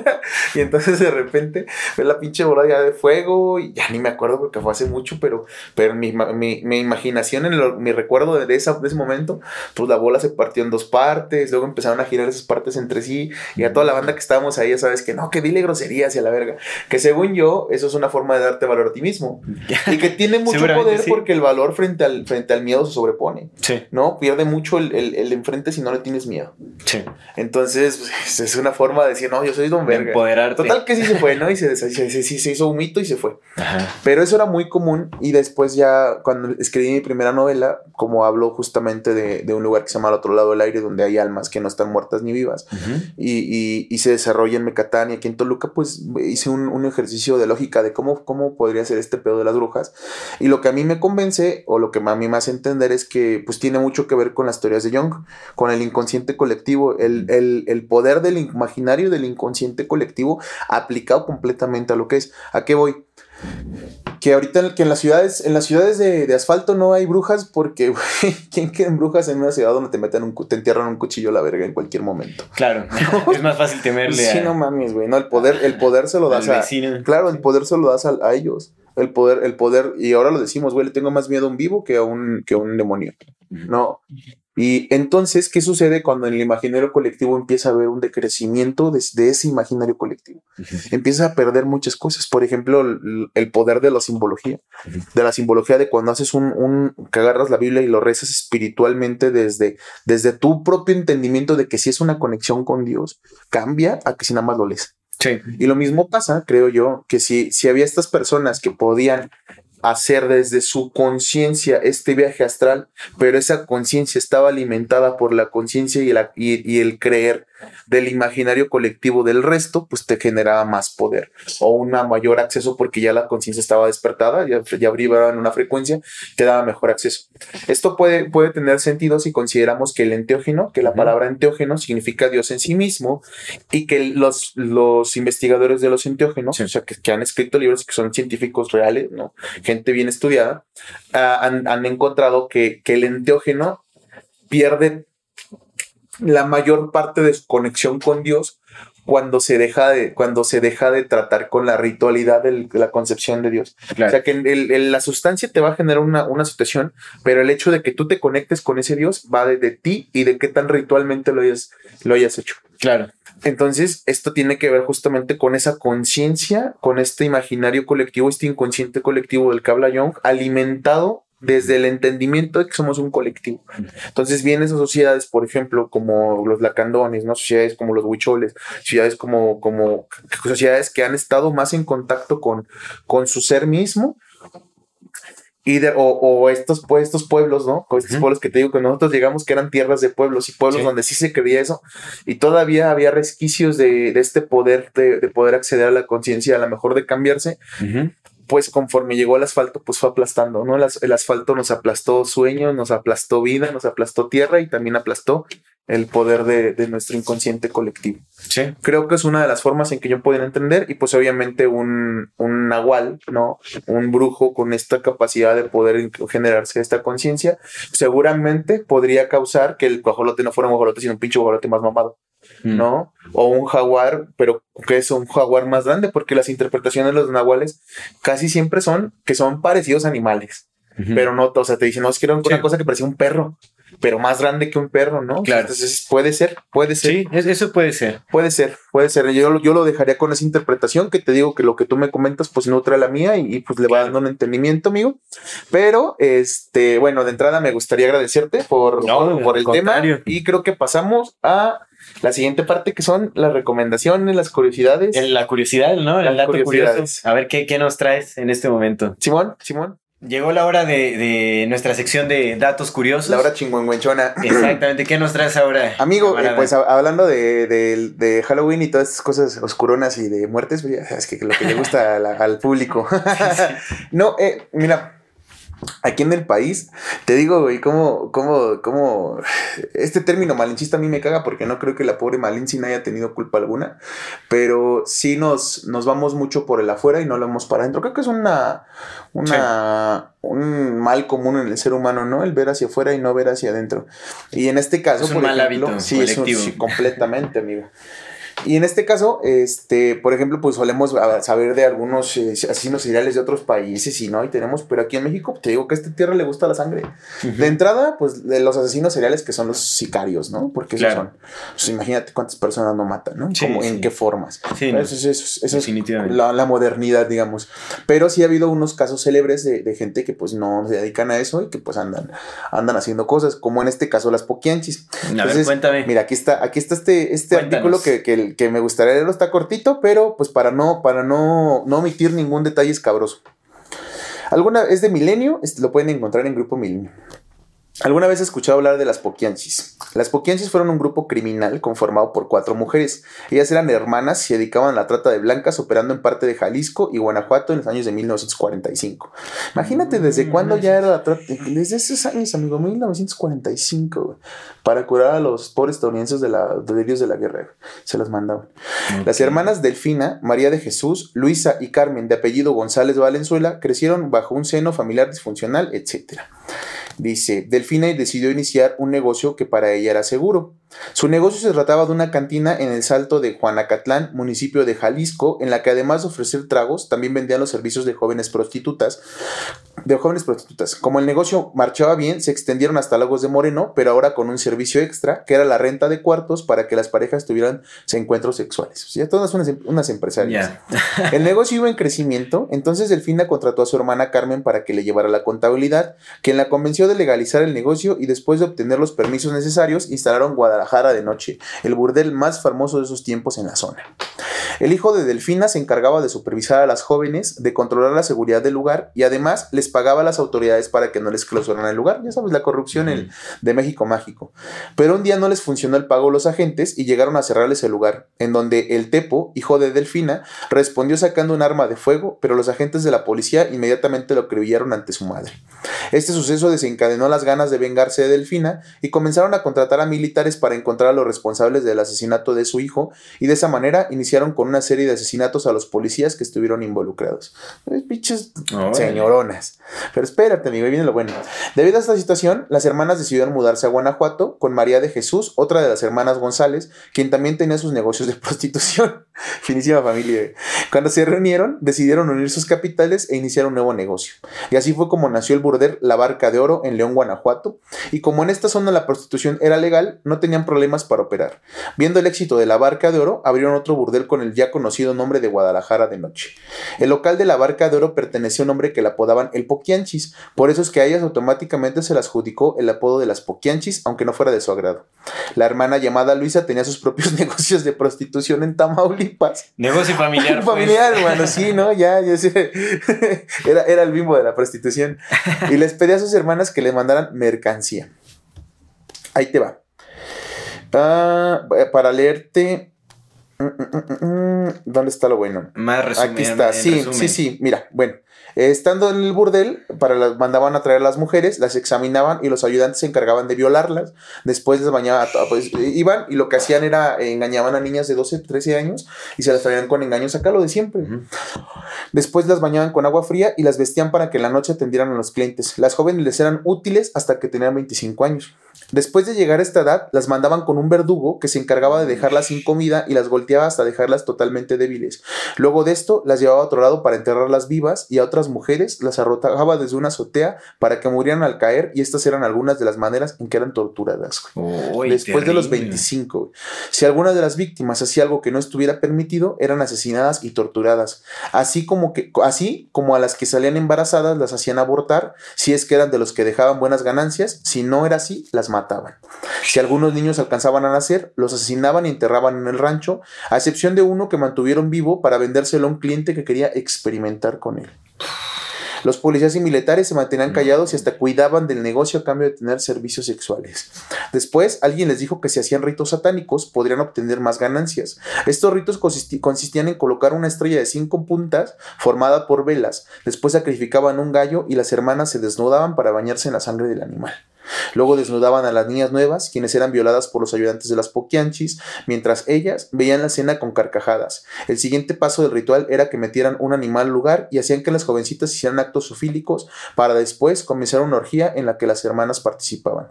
y entonces de repente ve la pinche bola ya de fuego y ya ni me acuerdo porque fue hace mucho, pero, pero mi, mi, mi, imaginación, en mi recuerdo de, esa, de ese momento, pues la bola se partió en dos partes, luego empezaron a girar esas partes entre sí, y a toda la banda que estábamos ahí, ya sabes que no, que dile grosería hacia la verga. Que según yo, eso es una forma de darte valor a ti mismo. y que tiene mucho poder porque el valor frente al, frente al miedo se sobrepone. Sí. ¿No? Pierde mucho el, el, enfrente si no le tienes miedo. Sí. Entonces, pues, es una forma de decir, no, yo soy don verga. Empoderarte. Total que sí se fue, ¿no? Y se, se, se, se hizo un mito y se fue. Pero eso era muy común y después ya cuando escribí mi primera novela, como hablo justamente de, un lugar que se llama Al otro lado del aire, donde hay almas que no están muertas ni vivas, y, se desarrolla en Mecatán y aquí en Toluca, pues hice un, ejercicio de lógica de cómo, cómo podría ser este pedo de las brujas. Y lo que a mí me convence, o lo que a mí me hace entender, es que pues tiene mucho que ver con las teorías de Jung, con el inconsciente colectivo, el, el poder del imaginario del inconsciente colectivo aplicado completamente a lo que es. ¿A qué voy? Que ahorita que en las ciudades, en las ciudades de, asfalto no hay brujas porque, güey, ¿quién queda en brujas en una ciudad donde te meten un, te entierran un cuchillo a la verga en cualquier momento? Claro, es más fácil temerle Sí, no mames, güey, no, el poder, el poder se lo das a, claro, el poder se lo das a, ellos, el poder, el poder, y ahora lo decimos, güey, le tengo más miedo a un vivo que a un, que a un demonio, no, y entonces, ¿qué sucede cuando en el imaginario colectivo empieza a haber un decrecimiento de, ese imaginario colectivo? Empieza a perder muchas cosas. Por ejemplo, el, poder de la simbología. De la simbología de cuando haces un, un, que agarras la Biblia y lo rezas espiritualmente desde, desde tu propio entendimiento de que si es una conexión con Dios, cambia a que si nada más lo lees. Sí. Y lo mismo pasa, creo yo, que si, si había estas personas que podían hacer desde su conciencia este viaje astral, pero esa conciencia estaba alimentada por la conciencia y, el creer del imaginario colectivo del resto, pues te generaba más poder o un mayor acceso porque ya la conciencia estaba despertada, ya, ya en una frecuencia, te daba mejor acceso. Esto puede, puede tener sentido si consideramos que el enteógeno, que la palabra enteógeno significa Dios en sí mismo y que los, los investigadores de los enteógenos, o sea, que, que, han escrito libros que son científicos reales, ¿no? gente bien estudiada, ah, han, han, encontrado que, que el enteógeno pierde la mayor parte de su conexión con Dios cuando se deja de, cuando se deja de tratar con la ritualidad de la concepción de Dios. O sea, que la sustancia te va a generar una, una, situación, pero el hecho de que tú te conectes con ese Dios va de, ti y de qué tan ritualmente lo hayas, lo hayas hecho. Claro. Entonces, esto tiene que ver justamente con esa conciencia, con este imaginario colectivo, este inconsciente colectivo del que habla Young, alimentado desde el entendimiento de que somos un colectivo. Entonces vienen esas sociedades, por ejemplo, como los lacandones, ¿no? Sociedades como los huicholes, sociedades como, como sociedades que han estado más en contacto con, con su ser mismo. Y de, o, estos, pues, estos pueblos, ¿no? estos pueblos que te digo que nosotros llegamos que eran tierras de pueblos y pueblos donde sí se creía eso. Y todavía había resquicios de, este poder, de, poder acceder a la conciencia, a lo mejor de cambiarse pues conforme llegó el asfalto, pues fue aplastando, ¿no? El, asfalto nos aplastó sueños, nos aplastó vida, nos aplastó tierra y también aplastó el poder de, nuestro inconsciente colectivo. Sí. Creo que es una de las formas en que yo podría entender y pues obviamente un, un nahual, ¿no? Un brujo con esta capacidad de poder generarse esta conciencia, seguramente podría causar que el guajolote no fuera un guajolote, sino un pinche guajolote más mamado. Mm. ¿no? O un jaguar, pero que es un jaguar más grande, porque las interpretaciones de los nahuales casi siempre son que son parecidos a animales. Pero no, o sea, te dicen, no, es que era una cosa que parecía un perro, pero más grande que un perro, ¿no? Claro. Entonces puede ser, puede ser. Sí, eso puede ser. Puede ser, puede ser. Yo, yo lo dejaría con esa interpretación que te digo que lo que tú me comentas, pues nutre a la mía y, pues le va dando un entendimiento, amigo. Pero, este, bueno, de entrada me gustaría agradecerte por, por, el tema y creo que pasamos a la siguiente parte que son las recomendaciones, las curiosidades. La curiosidad, ¿no? El dato curioso. A ver, ¿qué, ¿qué nos traes en este momento? Simón, Simón. Llegó la hora de, nuestra sección de datos curiosos. La hora chingüengüenchona. Exactamente. ¿Qué nos traes ahora? Amigo, eh, pues hablando de, Halloween y todas estas cosas oscuronas y de muertes, pues es que lo que le gusta al público. no, eh, mira, Aquí en el país, te digo, güey, cómo, cómo, cómo, este término malinchista a mí me caga porque no creo que la pobre Malinchina haya tenido culpa alguna, pero sí nos, nos vamos mucho por el afuera y no lo vamos para adentro. Creo que es una, una, un mal común en el ser humano, ¿no? El ver hacia afuera y no ver hacia adentro. Y en este caso, es un mal hábito sí, es sí, completamente, amigo. Y en este caso, este, por ejemplo, pues solemos saber de algunos eh, asesinos seriales de otros países y no, y tenemos, pero aquí en México, te digo que a esta tierra le gusta la sangre. De entrada, pues de los asesinos seriales que son los sicarios, ¿no? Porque esos son, pues imagínate cuántas personas no matan, ¿no? Como en qué formas. Sí, eso, es la, modernidad, digamos. Pero sí ha habido unos casos célebres de, gente que pues no se dedican a eso y que pues andan, andan haciendo cosas, como en este caso las poquianchis. a ver, cuéntame. Mira, aquí está, aquí está este, este artículo que, que que, me gustaría leerlo, está cortito, pero pues para no, para no, no omitir ningún detalle escabroso. Alguna, es de Milenio, este lo pueden encontrar en Grupo Milenio. ¿Alguna vez he escuchado hablar de las Poquianchis? Las Poquianchis fueron un grupo criminal conformado por cuatro mujeres. Ellas eran hermanas y se dedicaban a la trata de blancas, operando en parte de Jalisco y Guanajuato en los años de 1945. Imagínate desde cuándo ya era la trata. Desde esos años, amigo, 1945, para curar a los pobres estadounidenses de la delirios de la guerra. Se las mandaban. Las hermanas Delfina, María de Jesús, Luisa y Carmen, de apellido González Valenzuela, crecieron bajo un seno familiar disfuncional, etc. Dice, Delfina decidió iniciar un negocio que para ella era seguro. Su negocio se trataba de una cantina en el Salto de Juanacatlán, municipio de Jalisco, en la que además de ofrecer tragos, también vendían los servicios de jóvenes prostitutas. De jóvenes prostitutas. Como el negocio marchaba bien, se extendieron hasta Lagos de Moreno, pero ahora con un servicio extra, que era la renta de cuartos para que las parejas tuvieran encuentros sexuales. ya todas unas, unas empresarias. el negocio iba en crecimiento, entonces Delfina contrató a su hermana Carmen para que le llevara la contabilidad, quien la convenció de legalizar el negocio y después de obtener los permisos necesarios, instalaron Guadalajara Guadalajara de noche, el burdel más famoso de esos tiempos en la zona. El hijo de Delfina se encargaba de supervisar a las jóvenes, de controlar la seguridad del lugar y además les pagaba a las autoridades para que no les clausuraran el lugar. Ya sabes, la corrupción de México mágico. Pero un día no les funcionó el pago a los agentes y llegaron a cerrarles el lugar, en donde el Tepo, hijo de Delfina, respondió sacando un arma de fuego, pero los agentes de la policía inmediatamente lo acribillaron ante su madre. Este suceso desencadenó las ganas de vengarse de Delfina y comenzaron a contratar a militares para encontrar a los responsables del asesinato de su hijo y de esa manera iniciaron con una serie de asesinatos a los policías que estuvieron involucrados. Pinches señoronas. Pero espérate, amigo, ahí viene lo bueno. Debido a esta situación, las hermanas decidieron mudarse a Guanajuato con María de Jesús, otra de las hermanas González, quien también tenía sus negocios de prostitución. Finísima familia. Cuando se reunieron, decidieron unir sus capitales e iniciar un nuevo negocio. Y así fue como nació el burdel La Barca de Oro en León, Guanajuato. Y como en esta zona la prostitución era legal, no tenían problemas para operar. Viendo el éxito de La Barca de Oro, abrieron otro burdel con el ya conocido nombre de Guadalajara de Noche. El local de La Barca de Oro pertenecía a un hombre que le apodaban el Poquianchis, por eso es que a ellas automáticamente se las adjudicó el apodo de las Poquianchis, aunque no fuera de su agrado. La hermana llamada Luisa tenía sus propios negocios de prostitución en Tamaulipas. Negocio familiar. Pues. familiar, bueno, sí, ¿no? Ya, ya sé. era, era el bimbo de la prostitución. Y les pedía a sus hermanas que le mandaran mercancía. Ahí te va. Ah, para leerte. Mm, mm, mm, ¿Dónde está lo bueno? Más resumen, Aquí está, sí, sí, sí. Mira, bueno. Estando en el burdel, para las, mandaban a traer a las mujeres, las examinaban y los ayudantes se encargaban de violarlas. Después les bañaban, pues iban y lo que hacían era engañaban a niñas de 12, 13 años y se las traían con engaños acá, lo de siempre. Después las bañaban con agua fría y las vestían para que en la noche atendieran a los clientes. Las jóvenes les eran útiles hasta que tenían 25 años. Después de llegar a esta edad, las mandaban con un verdugo que se encargaba de dejarlas sin comida y las volteaba hasta dejarlas totalmente débiles. Luego de esto, las llevaba a otro lado para enterrarlas vivas y a otras mujeres las arrojaba desde una azotea para que murieran al caer y estas eran algunas de las maneras en que eran torturadas. Después de los 25. Si alguna de las víctimas hacía algo que no estuviera permitido, eran asesinadas y torturadas. Así como, que, así como a las que salían embarazadas las hacían abortar, si es que eran de los que dejaban buenas ganancias, si no era así, las mataban mataban. Si algunos niños alcanzaban a nacer, los asesinaban y enterraban en el rancho, a excepción de uno que mantuvieron vivo para vendérselo a un cliente que quería experimentar con él. Los policías y militares se mantenían callados y hasta cuidaban del negocio a cambio de tener servicios sexuales. Después, alguien les dijo que si hacían ritos satánicos podrían obtener más ganancias. Estos ritos consistían en colocar una estrella de cinco puntas formada por velas. Después sacrificaban un gallo y las hermanas se desnudaban para bañarse en la sangre del animal. Luego desnudaban a las niñas nuevas, quienes eran violadas por los ayudantes de las Poquianchis, mientras ellas veían la escena con carcajadas. El siguiente paso del ritual era que metieran un animal al lugar y hacían que las jovencitas hicieran actos sofílicos para después comenzar una orgía en la que las hermanas participaban.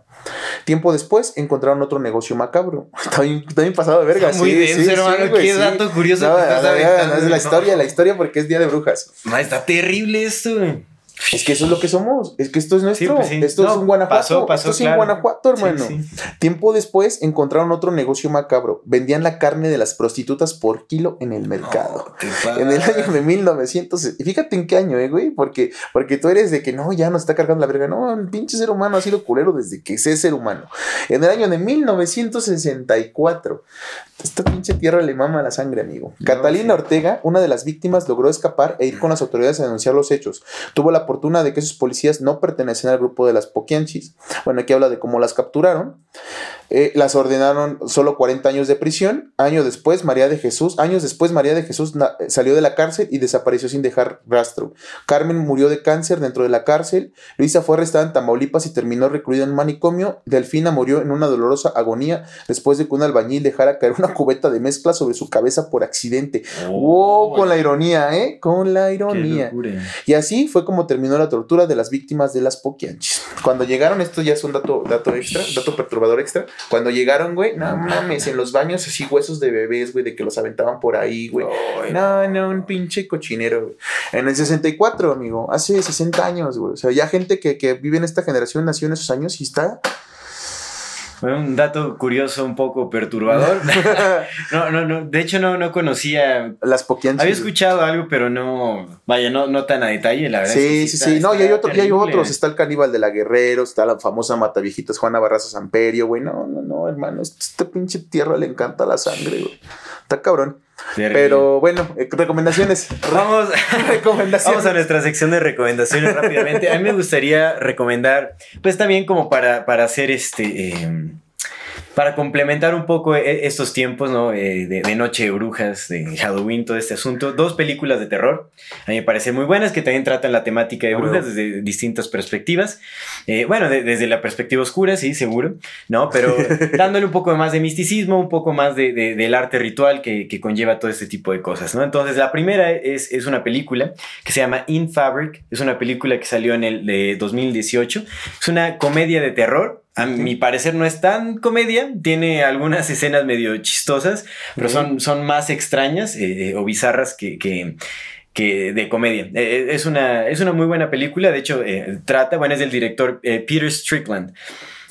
Tiempo después encontraron otro negocio macabro. También, pasado de verga. Muy sí, hermano. Qué dato curioso es la historia, la historia porque es Día de Brujas. está terrible esto, es que eso es lo que somos. Es que esto es nuestro. Pues esto es un Guanajuato. esto es en Guanajuato, hermano. Tiempo después encontraron otro negocio macabro. Vendían la carne de las prostitutas por kilo en el mercado. en el año de 1900. Fíjate en qué año, eh, güey. Porque, porque tú eres de que no, ya no está cargando la verga. No, el pinche ser humano ha sido culero desde que es ser humano. En el año de 1964. Esta pinche tierra le mama la sangre, amigo. Catalina Ortega, una de las víctimas, logró escapar e ir con las autoridades a denunciar los hechos. Tuvo la fortuna de que esos policías no pertenecen al grupo de las Poquianchis. Bueno, aquí habla de cómo las capturaron. Eh, las ordenaron solo 40 años de prisión. Años después, María de Jesús, años después, María de Jesús salió de la cárcel y desapareció sin dejar rastro. Carmen murió de cáncer dentro de la cárcel. Luisa fue arrestada en Tamaulipas y terminó recluida en un manicomio. Delfina murió en una dolorosa agonía después de que un albañil dejara caer una cubeta de mezcla sobre su cabeza por accidente. Oh, con la ironía, ¿eh? Con la ironía. Y así fue como terminó la tortura de las víctimas de las Poquianchis. Cuando llegaron, esto ya es un dato, dato extra, dato perturbador extra. Cuando llegaron, güey, no mames, en los baños así huesos de bebés, güey, de que los aventaban por ahí, güey. No, no, un pinche cochinero, güey. En el 64, amigo, hace 60 años, güey. O sea, ya gente que, que vive en esta generación nació en esos años y está un dato curioso, un poco perturbador. no, no, no. De hecho, no, no conocía. Las Poquianchis. Había escuchado algo, pero no. Vaya, no, no tan a detalle, la verdad. Sí, sí, sí. no, y hay, otro, y hay otros. Está el caníbal de la Guerrero, está la famosa Mataviejitas Juana Barraza Samperio, güey. No, no, no, hermano. Esta pinche tierra le encanta la sangre, güey. Está cabrón. Pero bueno, eh, recomendaciones. Vamos, recomendaciones. Vamos a nuestra sección de recomendaciones rápidamente. A mí me gustaría recomendar, pues también como para, para hacer este... Em, para complementar un poco eh, estos tiempos, ¿no? Eh, de, Noche de Brujas, de Halloween, todo este asunto, dos películas de terror, a mí me parecen muy buenas, que también tratan la temática de brujas desde distintas perspectivas. Eh, bueno, desde la perspectiva oscura, sí, seguro, ¿no? Pero dándole un poco más de misticismo, un poco más de, del arte ritual que, que, conlleva todo este tipo de cosas, ¿no? Entonces, la primera es, es una película que se llama In Fabric, es una película que salió en el de 2018, es una comedia de terror a mi parecer no es tan comedia, tiene algunas escenas medio chistosas, pero son, son más extrañas eh, eh, o bizarras que, que, de comedia. Eh, es, una, es una muy buena película, de hecho trata, bueno, es del director Peter Strickland.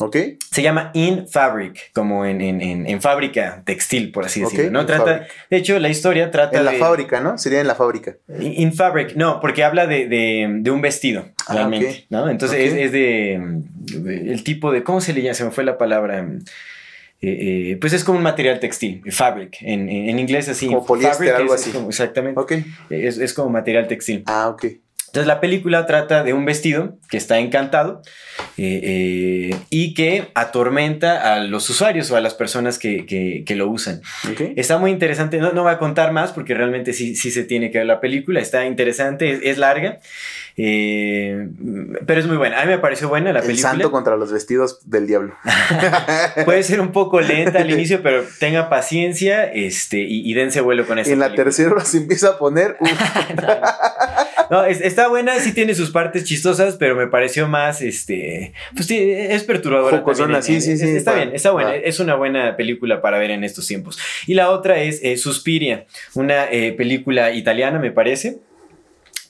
Ok. Se llama In Fabric, como en, en, en, fábrica textil, por así decirlo. ¿no? Trata, de hecho, la historia trata. En la fábrica, ¿no? Sería en la fábrica. In, Fabric, no, porque habla de, de, un vestido, ah, realmente. ¿no? Entonces es, es de, El tipo de. ¿Cómo se le llama? Se me fue la palabra. Eh, eh, pues es como un material textil, fabric, en, en inglés así. Como poliéster, algo así. exactamente. Ok. Es, es, como material textil. Ah, ok. Entonces la película trata de un vestido que está encantado eh, eh, y que atormenta a los usuarios o a las personas que, lo usan. Está muy interesante, no, no voy a contar más porque realmente sí, sí se tiene que ver la película, está interesante, es, larga, eh, pero es muy buena. A mí me pareció buena la película. El santo contra los vestidos del diablo. Puede ser un poco lenta al inicio, pero tenga paciencia este, y, dense vuelo con eso. En la tercera se empieza a poner... no, está buena, sí tiene sus partes chistosas, pero me pareció más, este, pues sí, es perturbadora. sí, sí, sí. Está bien, está buena, es una buena película para ver en estos tiempos. Y la otra es eh, Suspiria, una eh, película italiana, me parece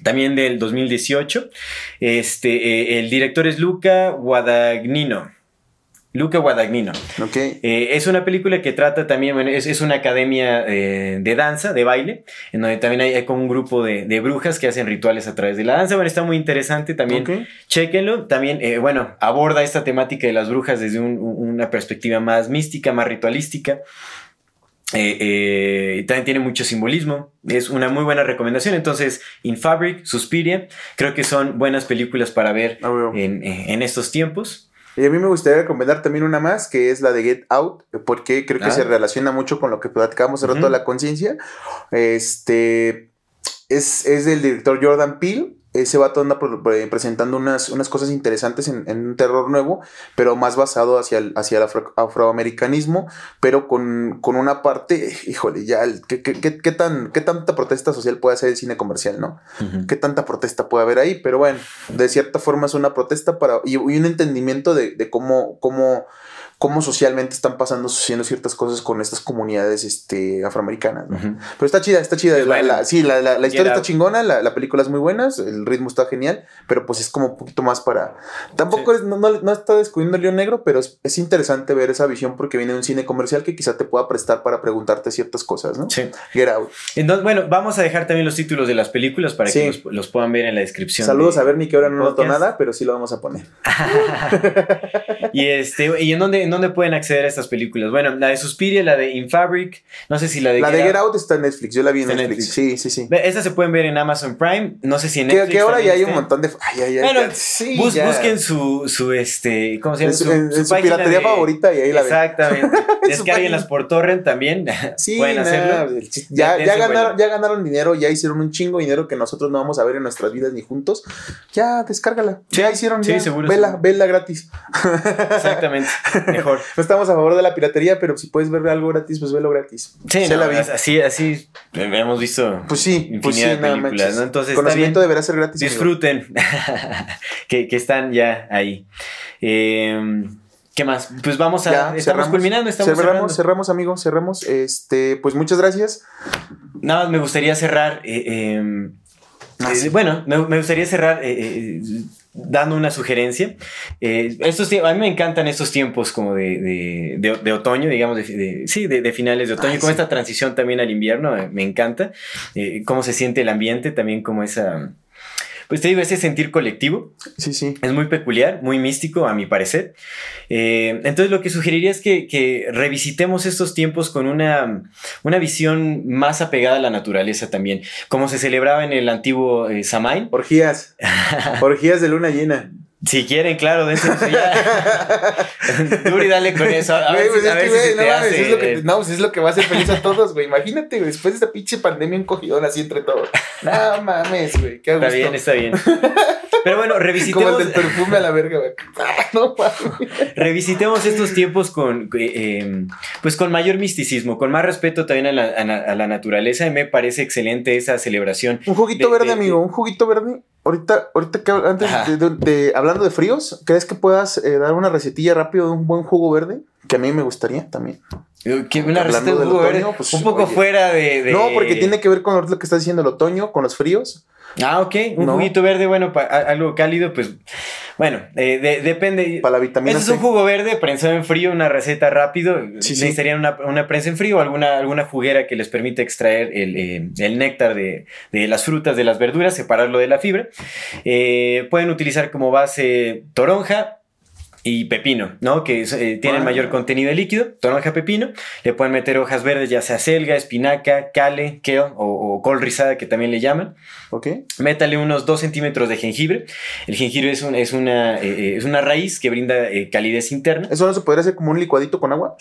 también del 2018. Este, eh, el director es Luca Guadagnino. Luca Guadagnino. Okay. Eh, es una película que trata también, bueno, es, una academia eh, de danza, de baile, en donde también hay, como un grupo de, brujas que hacen rituales a través de la danza. Bueno, está muy interesante también. Okay. Chequenlo. También, eh, bueno, aborda esta temática de las brujas desde una perspectiva más mística, más ritualística. también tiene mucho simbolismo. Es una muy buena recomendación. Entonces, In Fabric, Suspiria, creo que son buenas películas para ver ah, en, en estos tiempos. Y a mí me gustaría recomendar también una más, que es la de Get Out, porque creo que se ah. relaciona mucho con lo que platicamos el rato de la conciencia. Este es, es del director Jordan Peele ese vato anda presentando unas, unas cosas interesantes en, un terror nuevo, pero más basado hacia el, hacia el afroamericanismo, pero con, una parte, híjole, ya, ¿qué, qué, tan, ¿qué tanta protesta social puede hacer el cine comercial, no? ¿Qué tanta protesta puede haber ahí? Pero bueno, de cierta forma es una protesta para, y, un entendimiento de, de cómo, cómo cómo socialmente están pasando, sucediendo ciertas cosas con estas comunidades este, afroamericanas. Pero está chida, está chida. La, sí, la, la, historia está chingona, la, película es muy buena, el ritmo está genial, pero pues es como un poquito más para... Tampoco es, no, no, está descubriendo el león negro, pero es, interesante ver esa visión porque viene de un cine comercial que quizá te pueda prestar para preguntarte ciertas cosas, ¿no? Sí. Get Out. Entonces, bueno, vamos a dejar también los títulos de las películas para que los, puedan ver en la descripción. Saludos a Bernie, que ahora no noto nada, pero sí lo vamos a poner. y este, ¿y en dónde, en dónde pueden acceder a estas películas? Bueno, la de Suspiria, la de In Fabric, no sé si la de... La de Get Out está en Netflix, yo la vi en Netflix. Sí, sí, sí. Estas se pueden ver en Amazon Prime, no sé si en Netflix. Que, ahora ya hay un montón de... Ay, ay, bueno, sí, busquen su, su, este, ¿cómo se llama? Su, en, su, piratería favorita y ahí la ven. Exactamente. Descarguenlas por torrent también. Sí, pueden hacerlo. Ya, ya, ganaron, ya ganaron dinero, ya hicieron un chingo de dinero que nosotros no vamos a ver en nuestras vidas ni juntos. Ya, descárgala. ya hicieron, sí, seguro. Vela, vela gratis. Exactamente, mejor. No estamos a favor de la piratería, pero si puedes ver algo gratis, pues velo gratis. Sí, la así, así hemos visto pues sí, pues infinidad de películas, ¿no? Entonces, conocimiento deberá ser gratis. Disfruten que, que, están ya ahí. Eh, ¿Qué más? Pues vamos a. estamos cerramos, culminando, estamos cerramos, cerramos, amigos, cerramos. Este, pues muchas gracias. Nada más me gustaría cerrar. Eh, em, ah, eh, bueno, me, gustaría cerrar eh, dando una sugerencia. estos a mí me encantan estos tiempos como de, de, otoño, digamos, de, sí, de, finales de otoño, con esta transición también al invierno, me encanta. cómo se siente el ambiente, también como esa pues te digo, ese sentir colectivo. Sí, sí. Es muy peculiar, muy místico, a mi parecer. Eh, entonces, lo que sugeriría es que, revisitemos estos tiempos con una, una, visión más apegada a la naturaleza también, como se celebraba en el antiguo eh, Samain. Orgías. Orgías de luna llena. Si quieren, claro, dense ya. Duri, dale con eso. A ver, pues si, a es ver que, si no mames, hace, es lo que, no, pues es lo que va a hacer feliz a todos, güey. Imagínate, güey, después de esta pinche pandemia, un cogidón así entre todos. No mames, güey, qué Está gusto. bien, está bien. Pero bueno, Como revisitemos, el del perfume a la verga, güey. Ah, no mames. revisitemos estos tiempos con, eh, eh, pues con mayor misticismo, con más respeto también a la, a la- a la naturaleza. Y me parece excelente esa celebración. Un juguito De- verde, de- amigo, un juguito verde. Ahorita, ahorita que antes de, de- de- hablando de fríos, ¿crees que puedas eh, dar una recetilla rápido de un buen jugo verde? Que a mí me gustaría también. Que una receta de jugo otoño, verde, pues, un poco oye. fuera de, de- No, porque tiene que ver con lo que estás diciendo el otoño, con los fríos. Ah, ok. Un No. juguito verde, bueno, pa- algo cálido, pues. Bueno, eh, de- depende. Para la vitamina Ese es un jugo verde prensado en frío, una receta rápido. Sí, sí. Necesitarían una, una prensa en frío o alguna, alguna juguera que les permita extraer el, eh, el néctar de, de las frutas, de las verduras, separarlo de la fibra. Eh, pueden utilizar como base toronja. Y pepino, ¿no? Que eh, tienen mayor contenido de líquido, toronja, pepino. Le pueden meter hojas verdes, ya sea selga, espinaca, cale, kale o, o col rizada, que también le llaman. ¿Ok? Métale unos 2 centímetros de jengibre. El jengibre es, un- es, una, eh, eh, es una raíz que brinda eh, calidez interna. ¿Eso no se podría hacer como un licuadito con agua?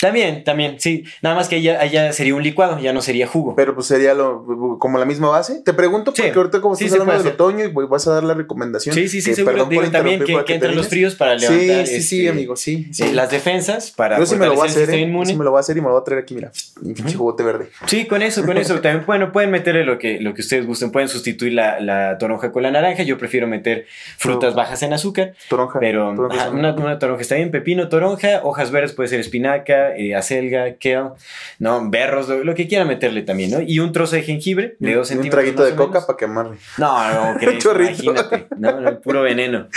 También, también, sí. Nada más que allá, allá sería un licuado, ya no sería jugo. Pero pues sería lo, como la misma base. Te pregunto Sí. porque ahorita como Sí, estás hablando del otoño y vas a dar la recomendación. sí, sí, sí, que seguro. perdón Digo, también que, para que entran los fríos para levantar Sí, sí, sí, este, amigo, sí. sí. eh, las defensas para Yo sí me lo voy a hacer, ¿eh? Sí me lo voy a hacer y me lo voy a traer aquí, mira. Mi pinche jugote verde. Sí, con eso, con eso. También, bueno, pueden meterle lo que, lo que ustedes gusten. Pueden sustituir la, la toronja con la naranja. Yo prefiero meter frutas bajas en azúcar. Toronja. Pero toronja ajá, son- una, una toronja está bien, pepino, toronja, hojas verdes puede ser espinaca, eh, acelga, kale, no, berros, lo, lo que quieran meterle también, ¿no? Y un trozo de jengibre de y dos un centímetros. traguito más de coca para quemarle. No, no, chorrito. imagínate, no, no, puro veneno.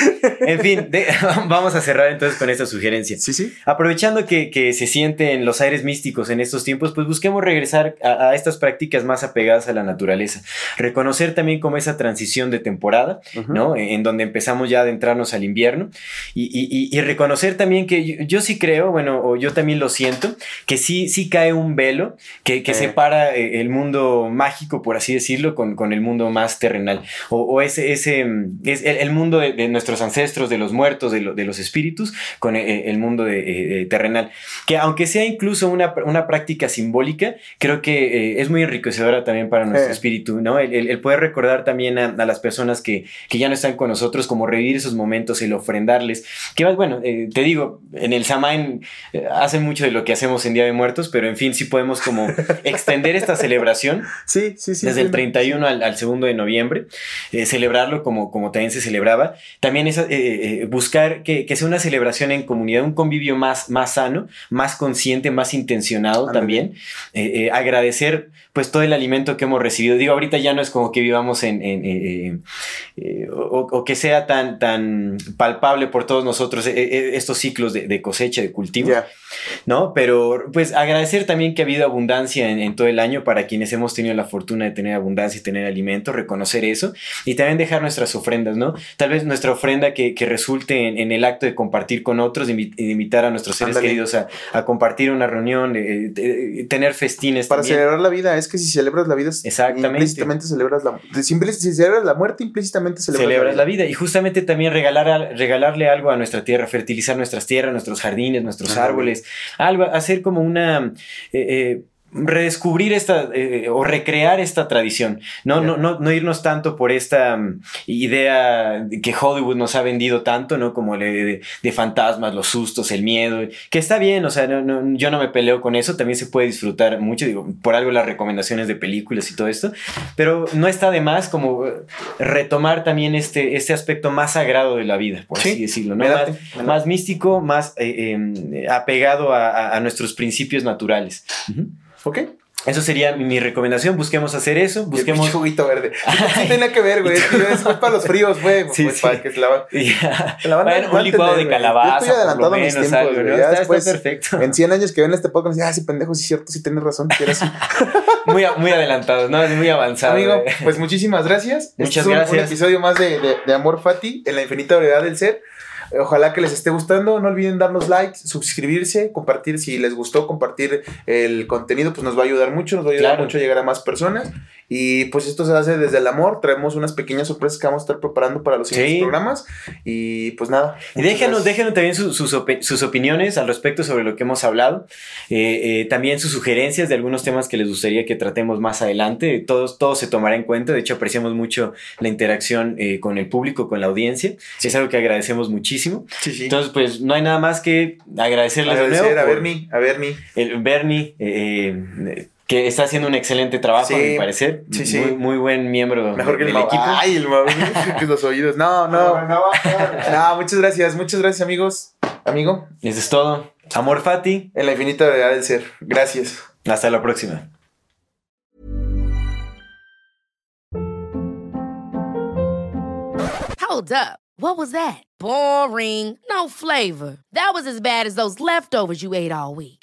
En fin, de- vamos a cerrar entonces con esta sugerencia. Sí, sí. Aprovechando que, que se sienten los aires místicos en estos tiempos, pues busquemos regresar a, a estas prácticas más apegadas a la naturaleza. Reconocer también como esa transición de temporada, Ujú. ¿no? En donde empezamos ya a adentrarnos al invierno. Y, y- y- reconocer también que yo, yo sí creo, bueno, o yo también lo siento, que sí, sí cae un velo que, que Eh. separa el mundo mágico, por así decirlo, con, con el mundo más terrenal. O, o ese, ese mm, es el, el mundo de, de nuestros ancestros, de los muertos, de, lo- de los espíritus, con eh, el mundo de, eh, eh, terrenal. Que aunque sea incluso una, una práctica simbólica, creo que es muy enriquecedora también para nuestro espíritu, ¿no? El, el- el poder recordar también a, a las personas que, que ya no están con nosotros, como revivir esos momentos, el ofrendarles. Que bueno, eh, te digo, en el Samain hacen mucho de lo que hacemos en Día de Muertos, pero en fin, sí podemos como extender esta celebración Sí, sí, sí. desde sí, el 31 al, al segundo de noviembre, eh, celebrarlo como, como también se celebraba. También es eh, buscar que, que sea una celebración en comunidad, un convivio más, más sano, más consciente, más intencionado Ándale. también. Eh, eh, agradecer pues todo el alimento que hemos recibido. Digo, ahorita ya no es como que vivamos en... en, eh, eh, eh, o, o que sea tan, tan palpable por todos nosotros eh, estos ciclos de, de cosecha, de cultivo. Ya. ¿no? Pero pues agradecer también que ha habido abundancia en, en todo el año para quienes hemos tenido la fortuna de tener abundancia y tener alimento, reconocer eso y también dejar nuestras ofrendas, ¿no? Tal vez nuestra ofrenda que, que resulte en, en el acto de compartir con otros, de, invi- de invitar a nuestros seres queridos a, a compartir una reunión, eh, de- tener festines. Para también. celebrar la vida, es que si celebras la vida, Exactamente. implícitamente celebras la si celebras la muerte, implícitamente celebras, celebras la vida y justamente también regalar a- regalarle algo a nuestra tierra, fertilizar nuestras tierras, nuestros jardines, nuestros árboles, algo, hacer como una eh, eh, redescubrir esta eh, o recrear esta tradición, no, no, no, no irnos tanto por esta mm, idea que Hollywood nos ha vendido tanto, ¿no? Como de, de- de fantasmas, los sustos, el miedo, que está bien, o sea, no- no- yo no me peleo con eso, también se puede disfrutar mucho, digo, por algo las recomendaciones de películas y todo esto, pero no está de más como eh, retomar también este, este aspecto más sagrado de la vida, por Sí, así decirlo, más, más místico, más eh, eh, apegado a, a- a nuestros principios naturales. ¿Ok? Eso sería mi, mi recomendación, busquemos hacer eso, Busquemos busquemos... juguito verde. Sí tenía que ver, güey. Es que para los fríos, güey. Sí, pues, sí. Para que se la Ya. se la van a- Bueno, van a un licuado de calabaza, Yo estoy por lo adelantado a mis menos, tiempos, algo, güey. ¿no? Ya Está, perfecto. En 100 años que ven este podcast, ah, sí, pendejo, sí es cierto, sí tienes razón. quieres. Muy, muy adelantado, ¿no? Muy avanzado. Amigo, eh. pues muchísimas gracias. Este Muchas es un- gracias. Un episodio más de, de, de Amor Fati en la infinita variedad del ser. Ojalá que les esté gustando. No olviden darnos like, suscribirse, compartir. Si les gustó compartir el contenido, pues nos va a ayudar mucho. Nos va a ayudar mucho a llegar a más personas. Y pues esto se hace desde el amor. Traemos unas pequeñas sorpresas que vamos a estar preparando para los siguientes programas. Y pues nada. Y déjenos, déjenos también sus, sus, opiniones al respecto sobre lo que hemos hablado. Eh, eh, también sus sugerencias de algunos temas que les gustaría que tratemos más adelante. Todos, todo se tomará en cuenta. De hecho, apreciamos mucho la interacción eh, con el público, con la audiencia. Es algo que agradecemos muchísimo. Entonces, pues no hay nada más que agradecerles Agradecer a Bernie, a Bernie. El Bernie, que está haciendo un excelente trabajo, a mi parecer. Sí, sí. Muy, muy buen miembro Mejor que el equipo. Ay, el que los oídos. No, no. No, muchas gracias. Muchas gracias, amigos. Amigo. Eso es todo. Amor Fati. En la infinita verdad del ser. Gracias. Hasta la próxima. Hold up. What was that? Boring. No flavor. That was as bad as those leftovers you ate all week.